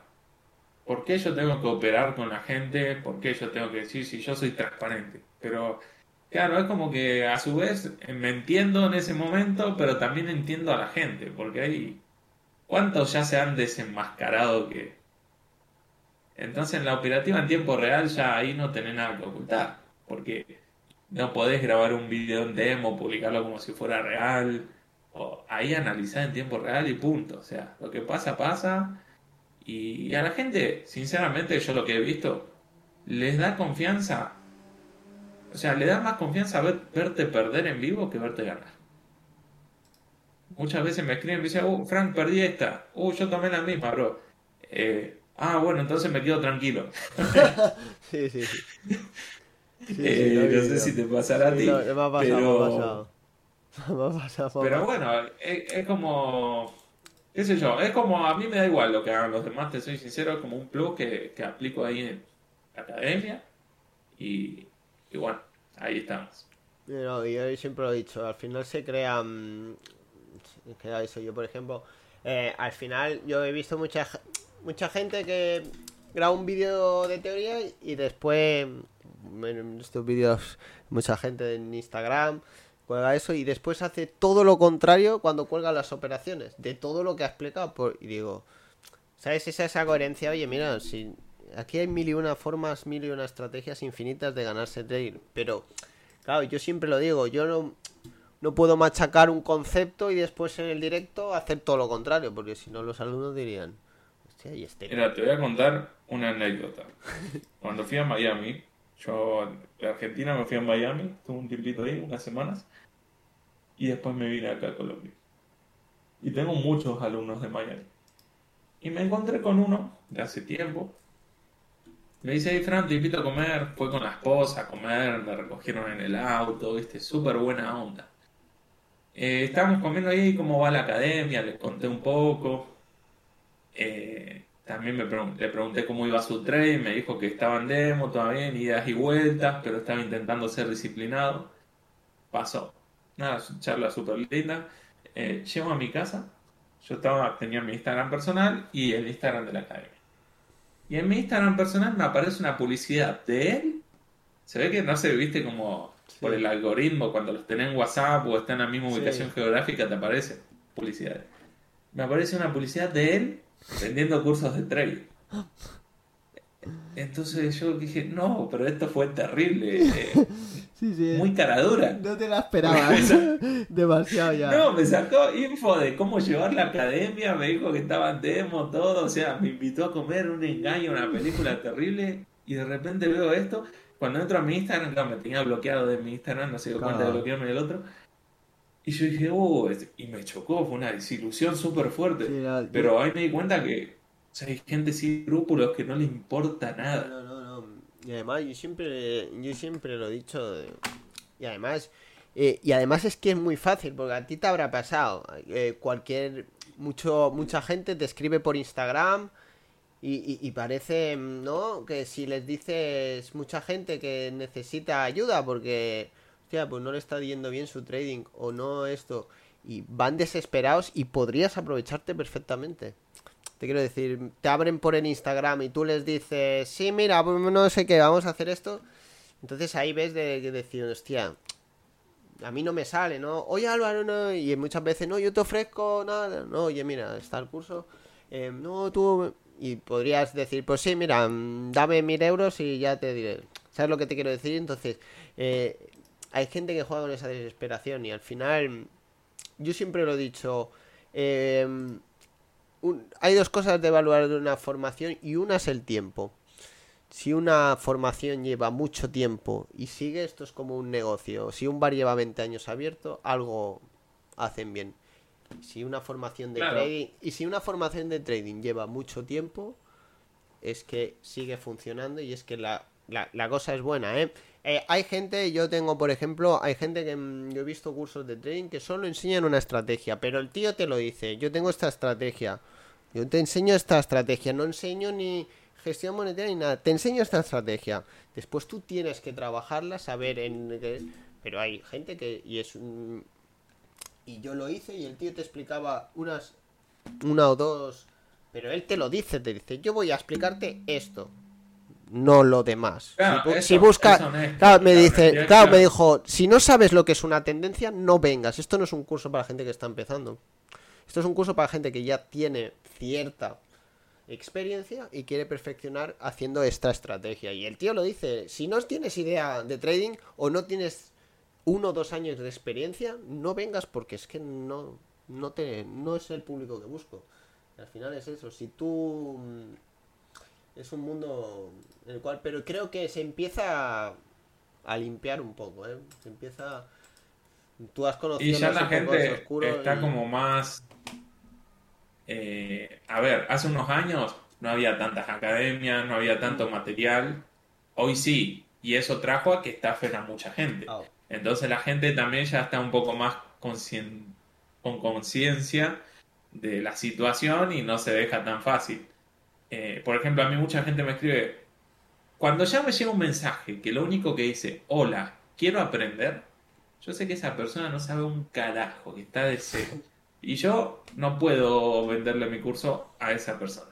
¿por qué yo tengo que operar con la gente? ¿Por qué yo tengo que decir si yo soy transparente? Pero claro, es como que a su vez eh, me entiendo en ese momento, pero también entiendo a la gente, porque hay cuántos ya se han desenmascarado que... Entonces en la operativa en tiempo real ya ahí no tenés nada que ocultar, porque no podés grabar un video en demo, publicarlo como si fuera real, o ahí analizar en tiempo real y punto. O sea, lo que pasa, pasa. Y a la gente, sinceramente, yo lo que he visto, les da confianza. O sea, le da más confianza ver- verte perder en vivo que verte ganar. Muchas veces me escriben y me dicen, uh, Frank, perdí esta. Uh, yo tomé la misma, bro. Eh, ah, bueno, entonces me quedo tranquilo. *laughs* Sí, sí, sí. *laughs* Sí, sí, Eh, no sé si te pasará a Sí, ti, lo- me ha pasado, pero... me ha pasado. Me ha pasado, *laughs* me ha Pero bueno, es, es como, qué sé yo, es como, a mí me da igual lo que hagan los demás, te soy sincero, es como un plus que, que aplico ahí en la academia y, y bueno, ahí estamos. No, yo siempre lo he dicho, al final se crean... Crea eso, yo por ejemplo, eh, al final yo he visto mucha, mucha gente que graba un vídeo de teoría y después, en estos vídeos, mucha gente en Instagram cuelga eso y después hace todo lo contrario cuando cuelga las operaciones, de todo lo que ha explicado. Por, y digo, ¿sabes? Esa, esa coherencia, oye, mira, si aquí hay mil y una formas, mil y una estrategias infinitas de ganarse trading, pero Claro, yo siempre lo digo, yo no, no puedo machacar un concepto y después en el directo hacer todo lo contrario, porque si no los alumnos dirían, hostia, y este... Mira, te voy a contar una anécdota. *laughs* Cuando fui a Miami, yo de Argentina me fui a Miami, estuve un tiempito ahí, unas semanas, y después me vine acá a Colombia. Y tengo muchos alumnos de Miami. Y me encontré con uno de hace tiempo. Me dice, hey Fran, te invito a comer. Fue con la esposa a comer, me recogieron en el auto, viste, súper buena onda. Eh, estábamos comiendo ahí cómo va la academia, les conté un poco. Eh, también me pregun- le pregunté cómo iba su trade, me dijo que estaba en demo todavía, en idas y vueltas, pero estaba intentando ser disciplinado. Pasó. Nada, charla súper linda. Eh, llego a mi casa, yo estaba, tenía mi Instagram personal y el Instagram de la academia. Y en mi Instagram personal me aparece una publicidad de él. Se ve que no se viste como por el algoritmo, cuando los tenés en WhatsApp o está en la misma Sí. ubicación geográfica, te aparece publicidad. Me aparece una publicidad de él vendiendo cursos de trading. Entonces yo dije, no, pero esto fue terrible, eh, *laughs* Sí, sí, muy cara dura. no te la esperaba, *laughs* *laughs* demasiado ya. No, me sacó info de cómo llevar la academia, me dijo que estaba en demo, todo, o sea, me invitó a comer un engaño, una película terrible, y de repente veo esto, cuando entro a mi Instagram, claro, me tenía bloqueado de mi Instagram, no se dio cuenta de Claro. bloquearme del otro, y yo dije, oh, es- y me chocó, fue una desilusión súper fuerte, Sí, pero ahí me di cuenta que o sea, hay gente sin escrúpulos que no le importa nada. No, no, no. Y además, yo siempre, yo siempre lo he dicho. Y además, eh, y además es que es muy fácil, porque a ti te habrá pasado. eh, cualquier, mucho, mucha gente te escribe por Instagram y, y- y parece, ¿no? Que si les dices mucha gente que necesita ayuda porque, hostia, pues no le está yendo bien su trading o no esto, y van desesperados y podrías aprovecharte perfectamente. Te quiero decir, te abren por el Instagram y tú les dices, sí, mira, pues no sé qué, vamos a hacer esto. Entonces ahí ves de, de decir, hostia, a mí no me sale, ¿no? Oye Álvaro, no, y muchas veces, no, yo te ofrezco nada, no, oye, mira, está el curso, eh, no, tú, y podrías decir, pues sí, mira, dame mil euros y ya te diré, ¿sabes lo que te quiero decir? Entonces, eh, hay gente que juega con esa desesperación y al final, yo siempre lo he dicho, eh, un- hay dos cosas de evaluar de una formación y una es el tiempo. Si una formación lleva mucho tiempo y sigue, esto es como un negocio. Si un bar lleva 20 años abierto, algo hacen bien. Si una formación de Claro. trading y si una formación de trading lleva mucho tiempo, es que sigue funcionando y es que la, la, la cosa es buena, ¿eh? Eh, Hay gente, yo tengo, por ejemplo, hay gente que mm, yo he visto cursos de trading que solo enseñan una estrategia, pero el tío te lo dice, yo tengo esta estrategia, yo te enseño esta estrategia, no enseño ni gestión monetaria ni nada, te enseño esta estrategia. Después tú tienes que trabajarla, saber en qué... Pero hay gente que, y es un- Y yo lo hice y el tío te explicaba unas, una o dos, pero él te lo dice, te dice, yo voy a explicarte esto, no lo demás. si, busca, claro, me dice, claro, me dijo, si no sabes lo que es una tendencia, no vengas. Esto no es un curso para gente que está empezando. Esto es un curso para gente que ya tiene cierta experiencia y quiere perfeccionar haciendo esta estrategia. Y el tío lo dice, si no tienes idea de trading o no tienes uno o dos años de experiencia, no vengas porque es que no, no, te, no es el público que busco. Al final es eso, si tú... Es un mundo en el cual... Pero creo que se empieza a, limpiar un poco, ¿eh? Se empieza... Tú has conocido... Y ya la gente está como más eh, a ver, hace unos años no había tantas academias, no había tanto material. Hoy sí, y eso trajo a que estafen a mucha gente. Ah. Entonces la gente también ya está un poco más con conciencia de la situación y no se deja tan fácil. Eh, por ejemplo, a mí mucha gente me escribe, cuando ya me llega un mensaje que lo único que dice, hola, quiero aprender, yo sé que esa persona no sabe un carajo, que está de cero. Y yo no puedo venderle mi curso a esa persona.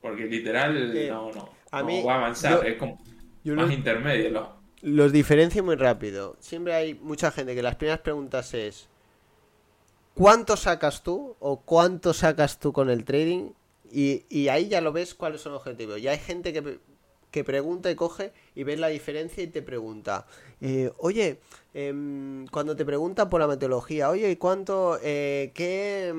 Porque literal eh, no, no, va a avanzar, es como más intermedio. Los diferencio muy rápido. Siempre hay mucha gente que las primeras preguntas es ¿cuánto sacas tú? o ¿cuánto sacas tú con el trading? Y, y ahí ya lo ves cuáles son los objetivos. Ya hay gente que que pregunta y coge y ves la diferencia y te pregunta, eh, oye, em, cuando te pregunta por la metodología, oye, ¿y cuánto, eh, qué,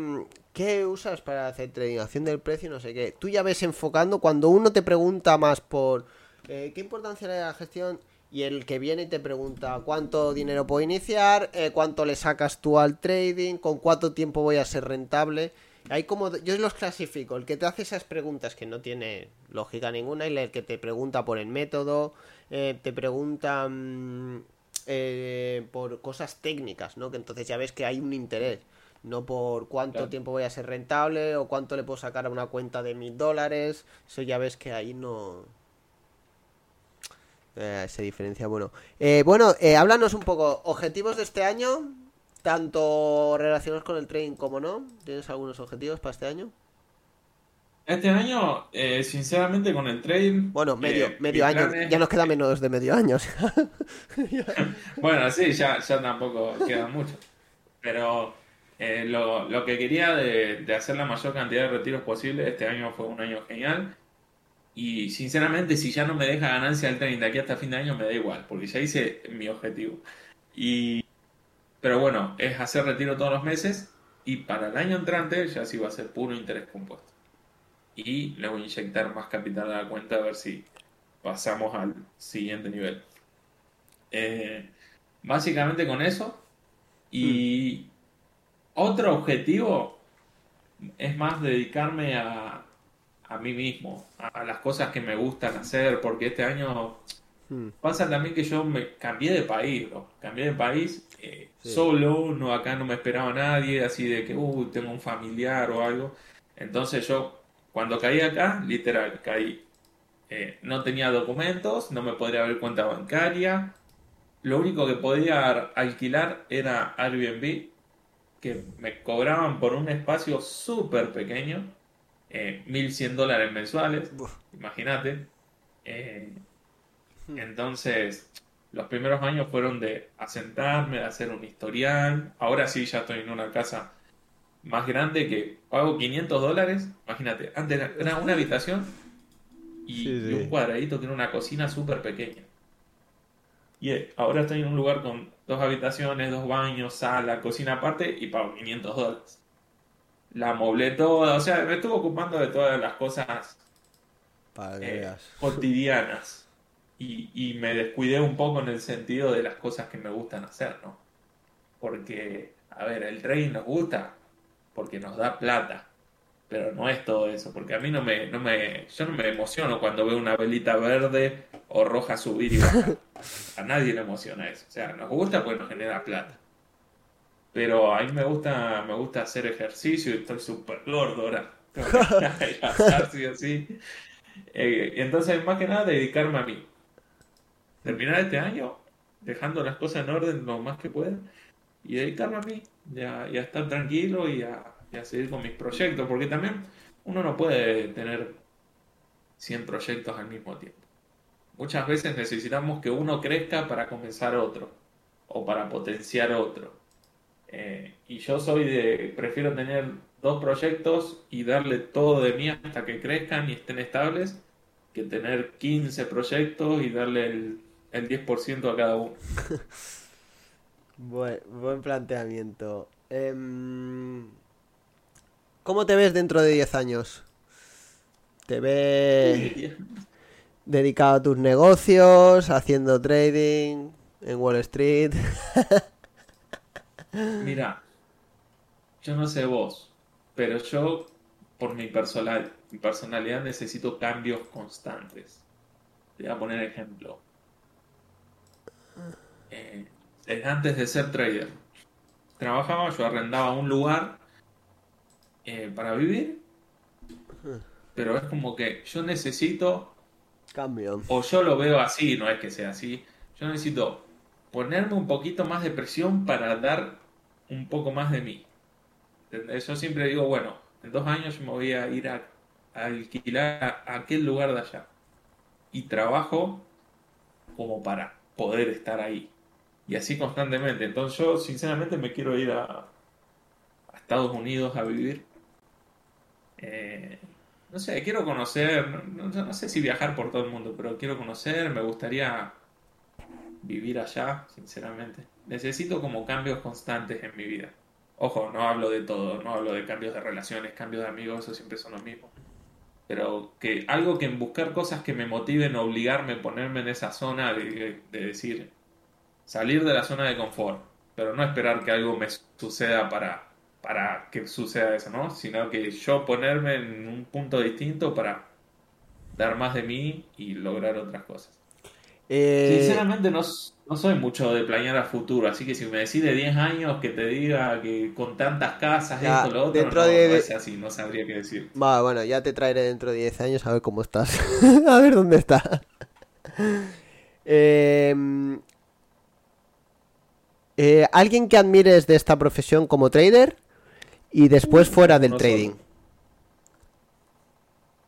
qué usas para hacer trading? del precio, no sé qué. Tú ya ves enfocando cuando uno te pregunta más por eh, qué importancia le da la gestión y el que viene y te pregunta cuánto dinero puedo iniciar, cuánto le sacas tú al trading, con cuánto tiempo voy a ser rentable. Hay como, yo los clasifico, el que te hace esas preguntas que no tiene lógica ninguna y el que te pregunta por el método, eh, te pregunta mm, eh, por cosas técnicas, ¿no? Que entonces ya ves que hay un interés, no por cuánto tiempo voy a ser rentable o cuánto le puedo sacar a una cuenta de mil dólares, eso ya ves que ahí no... Eh, se diferencia, bueno. bueno, háblanos un poco, objetivos de este año, tanto relacionados con el trading como no. ¿Tienes algunos objetivos para este año? Este año, eh, sinceramente, con el trading. Bueno, medio, eh, medio año. Ya nos queda menos de medio año. *laughs* bueno, sí, ya, ya tampoco queda mucho. Pero eh, lo, que quería de, de, hacer la mayor cantidad de retiros posible, este año fue un año genial. Y sinceramente, si ya no me deja ganancia el trading de aquí hasta fin de año, me da igual, porque ya hice mi objetivo. Y pero bueno, es hacer retiro todos los meses y para el año entrante ya sí va a ser puro interés compuesto. Y le voy a inyectar más capital a la cuenta a ver si pasamos al siguiente nivel. Eh, básicamente con eso. Y otro objetivo es más dedicarme a, a mí mismo, a las cosas que me gustan hacer, porque este año Hmm. Pasa también que yo me cambié de país, cambié de país eh, solo, no acá no me esperaba nadie, así de que, uy, tengo un familiar o algo. Entonces yo, cuando caí acá, literal, caí. Eh, no tenía documentos, no me podría abrir cuenta bancaria. Lo único que podía alquilar era Airbnb, que me cobraban por un espacio súper pequeño, eh, 1100 dólares mensuales, imagínate. Eh. Entonces, los primeros años fueron de asentarme, de hacer un historial. Ahora sí, ya estoy en una casa más grande que pago 500 dólares. Imagínate, antes era una habitación y, un cuadradito que era una cocina súper pequeña. Y eh, ahora estoy en un lugar con dos habitaciones, dos baños, sala, cocina aparte y pago 500 dólares. La moblé toda, o sea, me estuve ocupando de todas las cosas eh, cotidianas y, me descuidé un poco en el sentido de las cosas que me gustan hacer, ¿no? Porque, a ver, el trading nos gusta porque nos da plata, pero no es todo eso, porque a mí no me, no me, yo no me emociono cuando veo una velita verde o roja subir y bajar. *laughs* A nadie le emociona eso, o sea, nos gusta porque nos genera plata. Pero a mí me gusta, me gusta hacer ejercicio y estoy súper gordo ahora. así, *laughs* *laughs* así. Eh, entonces, más que nada, dedicarme a mí terminar este año dejando las cosas en orden lo más que pueda y dedicarme a mí, y a, estar tranquilo y a, seguir con mis proyectos, porque también uno no puede tener 100 proyectos al mismo tiempo. Muchas veces necesitamos que uno crezca para comenzar otro o para potenciar otro. Eh, y yo soy de, prefiero tener dos proyectos y darle todo de mí hasta que crezcan y estén estables, que tener 15 proyectos y darle el, el 10% a cada uno. *laughs* buen, buen planteamiento. Em, ¿Cómo te ves dentro de 10 años? ¿Te ves dedicado a tus negocios, haciendo trading en Wall Street? *laughs* Mira, yo no sé vos, pero yo, por mi, personalidad, necesito cambios constantes. Te voy a poner ejemplo. Eh, antes de ser trader, trabajaba, yo arrendaba un lugar eh, para vivir, pero es como que yo necesito... Cambio. O yo lo veo así, no es que sea así. Yo necesito ponerme un poquito más de presión para dar un poco más de mí. Yo siempre digo, bueno, en dos años me voy a ir a, alquilar a aquel lugar de allá. Y trabajo como para poder estar ahí. Y así constantemente. Entonces yo sinceramente me quiero ir a, Estados Unidos a vivir. Eh, no sé, quiero conocer, no, no, sé si viajar por todo el mundo, pero quiero conocer, me gustaría vivir allá, sinceramente. Necesito como cambios constantes en mi vida. Ojo, no hablo de todo, no hablo de cambios de relaciones, cambios de amigos, eso siempre son los mismos. Pero que algo que en buscar cosas que me motiven, obligarme, ponerme en esa zona de, decir, salir de la zona de confort, pero no esperar que algo me suceda para, para que suceda eso, ¿no? Sino que yo ponerme en un punto distinto para dar más de mí y lograr otras cosas. Eh, Sinceramente no, no soy mucho de planear a futuro, así que si me decís de 10 años que te diga que con tantas casas, esto, lo otro, dentro no, de... es así, no sabría qué decir. Va, bueno, ya te traeré dentro de 10 años a ver cómo estás, *laughs* a ver dónde estás. *laughs* Em, eh, ¿Alguien que admires de esta profesión como trader y después fuera del trading?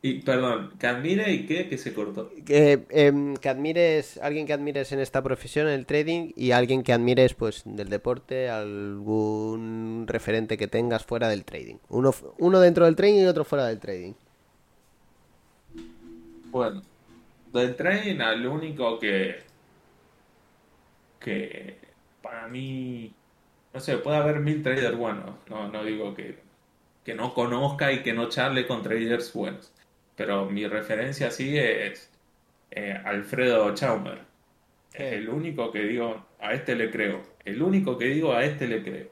Y, perdón, que admire y qué, que se cortó. Que, em, que admires, alguien que admires en esta profesión, en el trading, y alguien que admires pues del deporte, algún referente que tengas fuera del trading. Uno, uno dentro del trading y otro fuera del trading. Bueno, del trading al único que que para mí no sé, puede haber mil traders buenos, no, no digo que, que no conozca y que no charle con traders buenos pero mi referencia sí es eh, Alfredo Chaumer. Es el único que digo, a este le creo. El único que digo, a este le creo.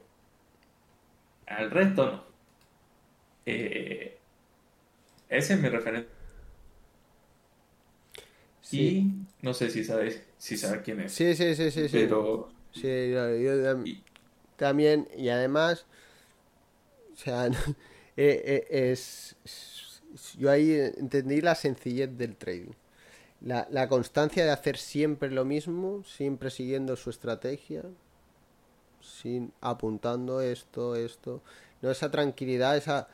Al resto no. Eh, ese es mi referencia. Y no sé si sabes, si sabes quién es. Sí, sí, sí, sí. Pero... Sí, yo, también, y además, o sea, *laughs* eh, es yo ahí entendí la sencillez del trading. La, constancia de hacer siempre lo mismo, siempre siguiendo su estrategia, sin apuntando esto, esto. No esa tranquilidad, esa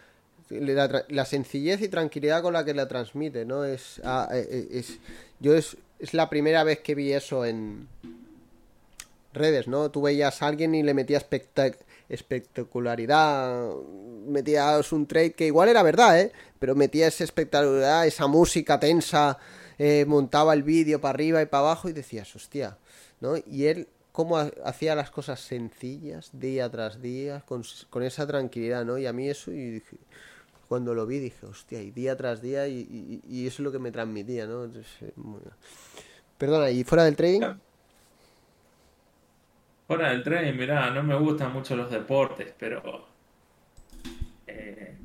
la, sencillez y tranquilidad con la que la transmite, ¿no? Es, ah, eh, eh, es yo es, es la primera vez que vi eso en redes, ¿no? Tú veías a alguien y le metías espectacularidad, metías un trade que igual era verdad, ¿eh? Pero metía esa espectacularidad, esa música tensa, eh, montaba el vídeo para arriba y para abajo y decías, hostia, ¿no? Y él, cómo hacía las cosas sencillas, día tras día, con, esa tranquilidad, ¿no? Y a mí eso, y cuando lo vi dije, hostia, y día tras día, y, eso es lo que me transmitía, ¿no? Eh, Perdona, ¿y fuera del trading? Fuera del trading, mirá, no me gustan mucho los deportes, pero eh,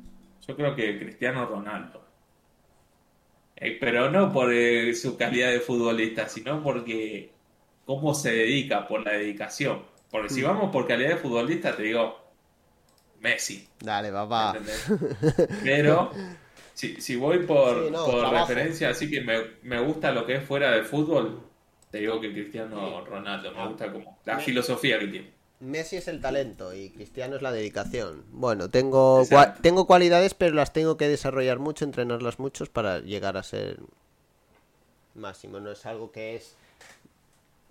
yo creo que Cristiano Ronaldo. Eh, pero no por eh, su calidad de futbolista, sino porque cómo se dedica, por la dedicación. Porque si mm. vamos por calidad de futbolista, te digo Messi. Dale, papá. *laughs* Pero si, voy por, referencia, así que me, me gusta lo que es fuera del fútbol, te digo que Cristiano Ronaldo me gusta como la filosofía que tiene. Messi es el talento y Cristiano es la dedicación. Bueno, tengo, tengo cualidades, pero las tengo que desarrollar mucho, entrenarlas mucho para llegar a ser máximo. No es algo que es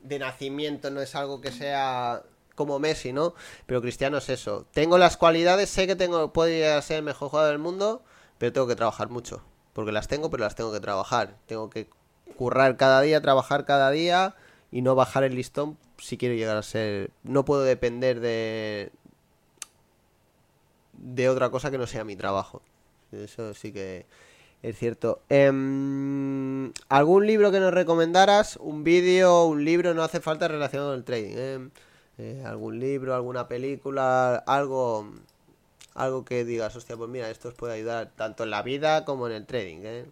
de nacimiento, no es algo que sea como Messi, ¿no? Pero Cristiano es eso. Tengo las cualidades, sé que tengo, puedo llegar a ser el mejor jugador del mundo, pero tengo que trabajar mucho. Porque las tengo, pero las tengo que trabajar. Tengo que currar cada día, trabajar cada día y no bajar el listón si quiero llegar a ser. No puedo depender de. de otra cosa que no sea mi trabajo. Eso sí que es cierto. Em, ¿Algún libro que nos recomendaras? Un vídeo, un libro, no hace falta relacionado con el trading. ¿eh? Eh, ¿Algún libro, alguna película, algo. Algo que digas, hostia, pues mira, esto os puede ayudar tanto en la vida como en el trading, ¿eh?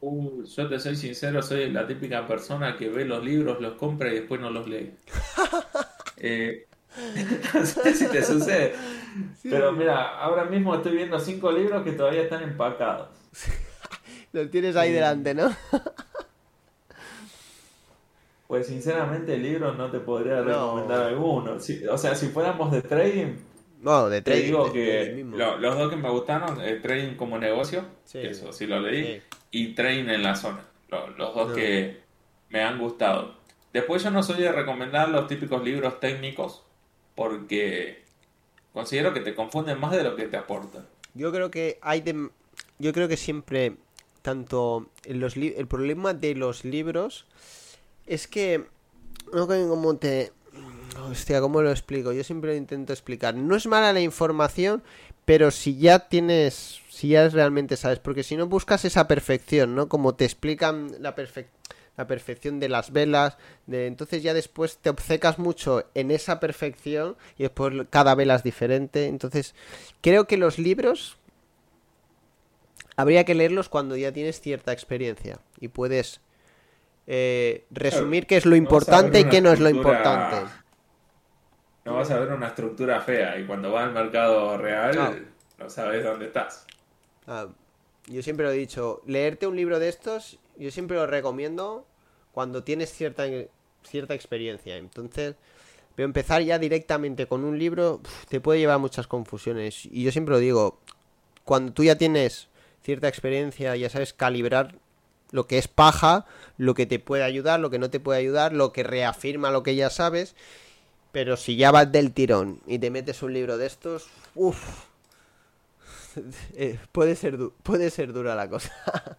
Uh, yo te soy sincero, soy la típica persona que ve los libros, los compra y después no los lee. *laughs* Eh, no *laughs* sé si te sucede, pero mira, ahora mismo estoy viendo cinco libros que todavía están empacados. *laughs* Los tienes ahí Eh, delante, ¿no? Pues sinceramente libros no te podría No. recomendar alguno. Si- o sea, si fuéramos de trading, Bueno, de te trading. digo de- que de mismo. lo- los dos que me gustaron, eh, trading como negocio, Sí. eso sí lo leí, Sí. y trading en la zona, lo- los dos No. que me han gustado. Después yo no soy de recomendar los típicos libros técnicos porque considero que te confunden más de lo que te aportan. Yo creo que hay de... Yo creo que siempre, tanto en los el problema de los libros es que... No como te... Hostia, ¿cómo lo explico? Yo siempre lo intento explicar. No es mala la información, pero si ya tienes... Si ya realmente sabes, porque si no buscas esa perfección, ¿no? Como te explican la perfección la perfección de las velas, de entonces ya después te obcecas mucho en esa perfección y después cada vela es diferente, entonces creo que los libros habría que leerlos cuando ya tienes cierta experiencia y puedes eh, resumir qué es lo importante y qué no es lo importante. No vas a ver una estructura fea y cuando vas al mercado real no sabes dónde estás. Ah, yo siempre lo he dicho, leerte un libro de estos, yo siempre lo recomiendo cuando tienes cierta, cierta experiencia. Entonces, pero empezar ya directamente con un libro te puede llevar a muchas confusiones. Y yo siempre lo digo, cuando tú ya tienes cierta experiencia, ya sabes calibrar lo que es paja, lo que te puede ayudar, lo que no te puede ayudar, lo que reafirma lo que ya sabes. Pero si ya vas del tirón y te metes un libro de estos, uff, eh, puede ser puede ser dura la cosa. *laughs*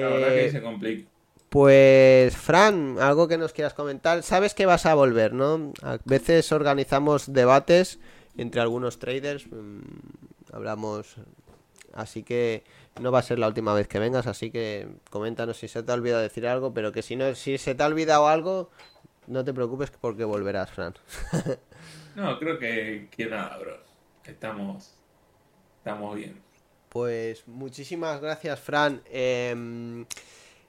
La verdad Eh, que se complica. pues, Fran, algo que nos quieras comentar. Sabes que vas a volver, ¿no? A veces organizamos debates entre algunos traders. mm, hablamos. Así que no va a ser la última vez que vengas. Así que coméntanos si se te ha olvidado decir algo. Pero que si no, si se te ha olvidado algo, no te preocupes porque volverás, Fran. *laughs* No, creo que, que nada, bro. Estamos, estamos bien. Pues muchísimas gracias, Fran. Em,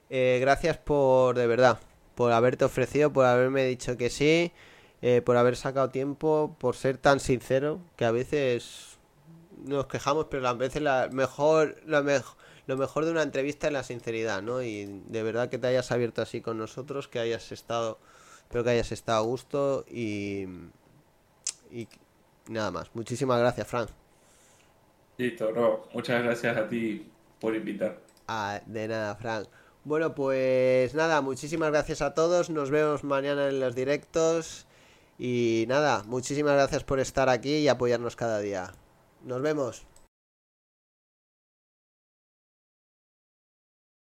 eh, gracias por, de verdad, por haberte ofrecido, por haberme dicho que sí, eh, por haber sacado tiempo, por ser tan sincero, que a veces nos quejamos, pero a veces la mejor, lo, mej- lo mejor de una entrevista es la sinceridad, ¿no? Y de verdad que te hayas abierto así con nosotros, que hayas estado, espero que hayas estado a gusto y, y nada más. Muchísimas gracias, Fran. Listo, bro. Muchas gracias a ti por invitar. Ah, de nada, Frank. Bueno, pues nada, muchísimas gracias a todos. Nos vemos mañana en los directos. Y nada, muchísimas gracias por estar aquí y apoyarnos cada día. Nos vemos.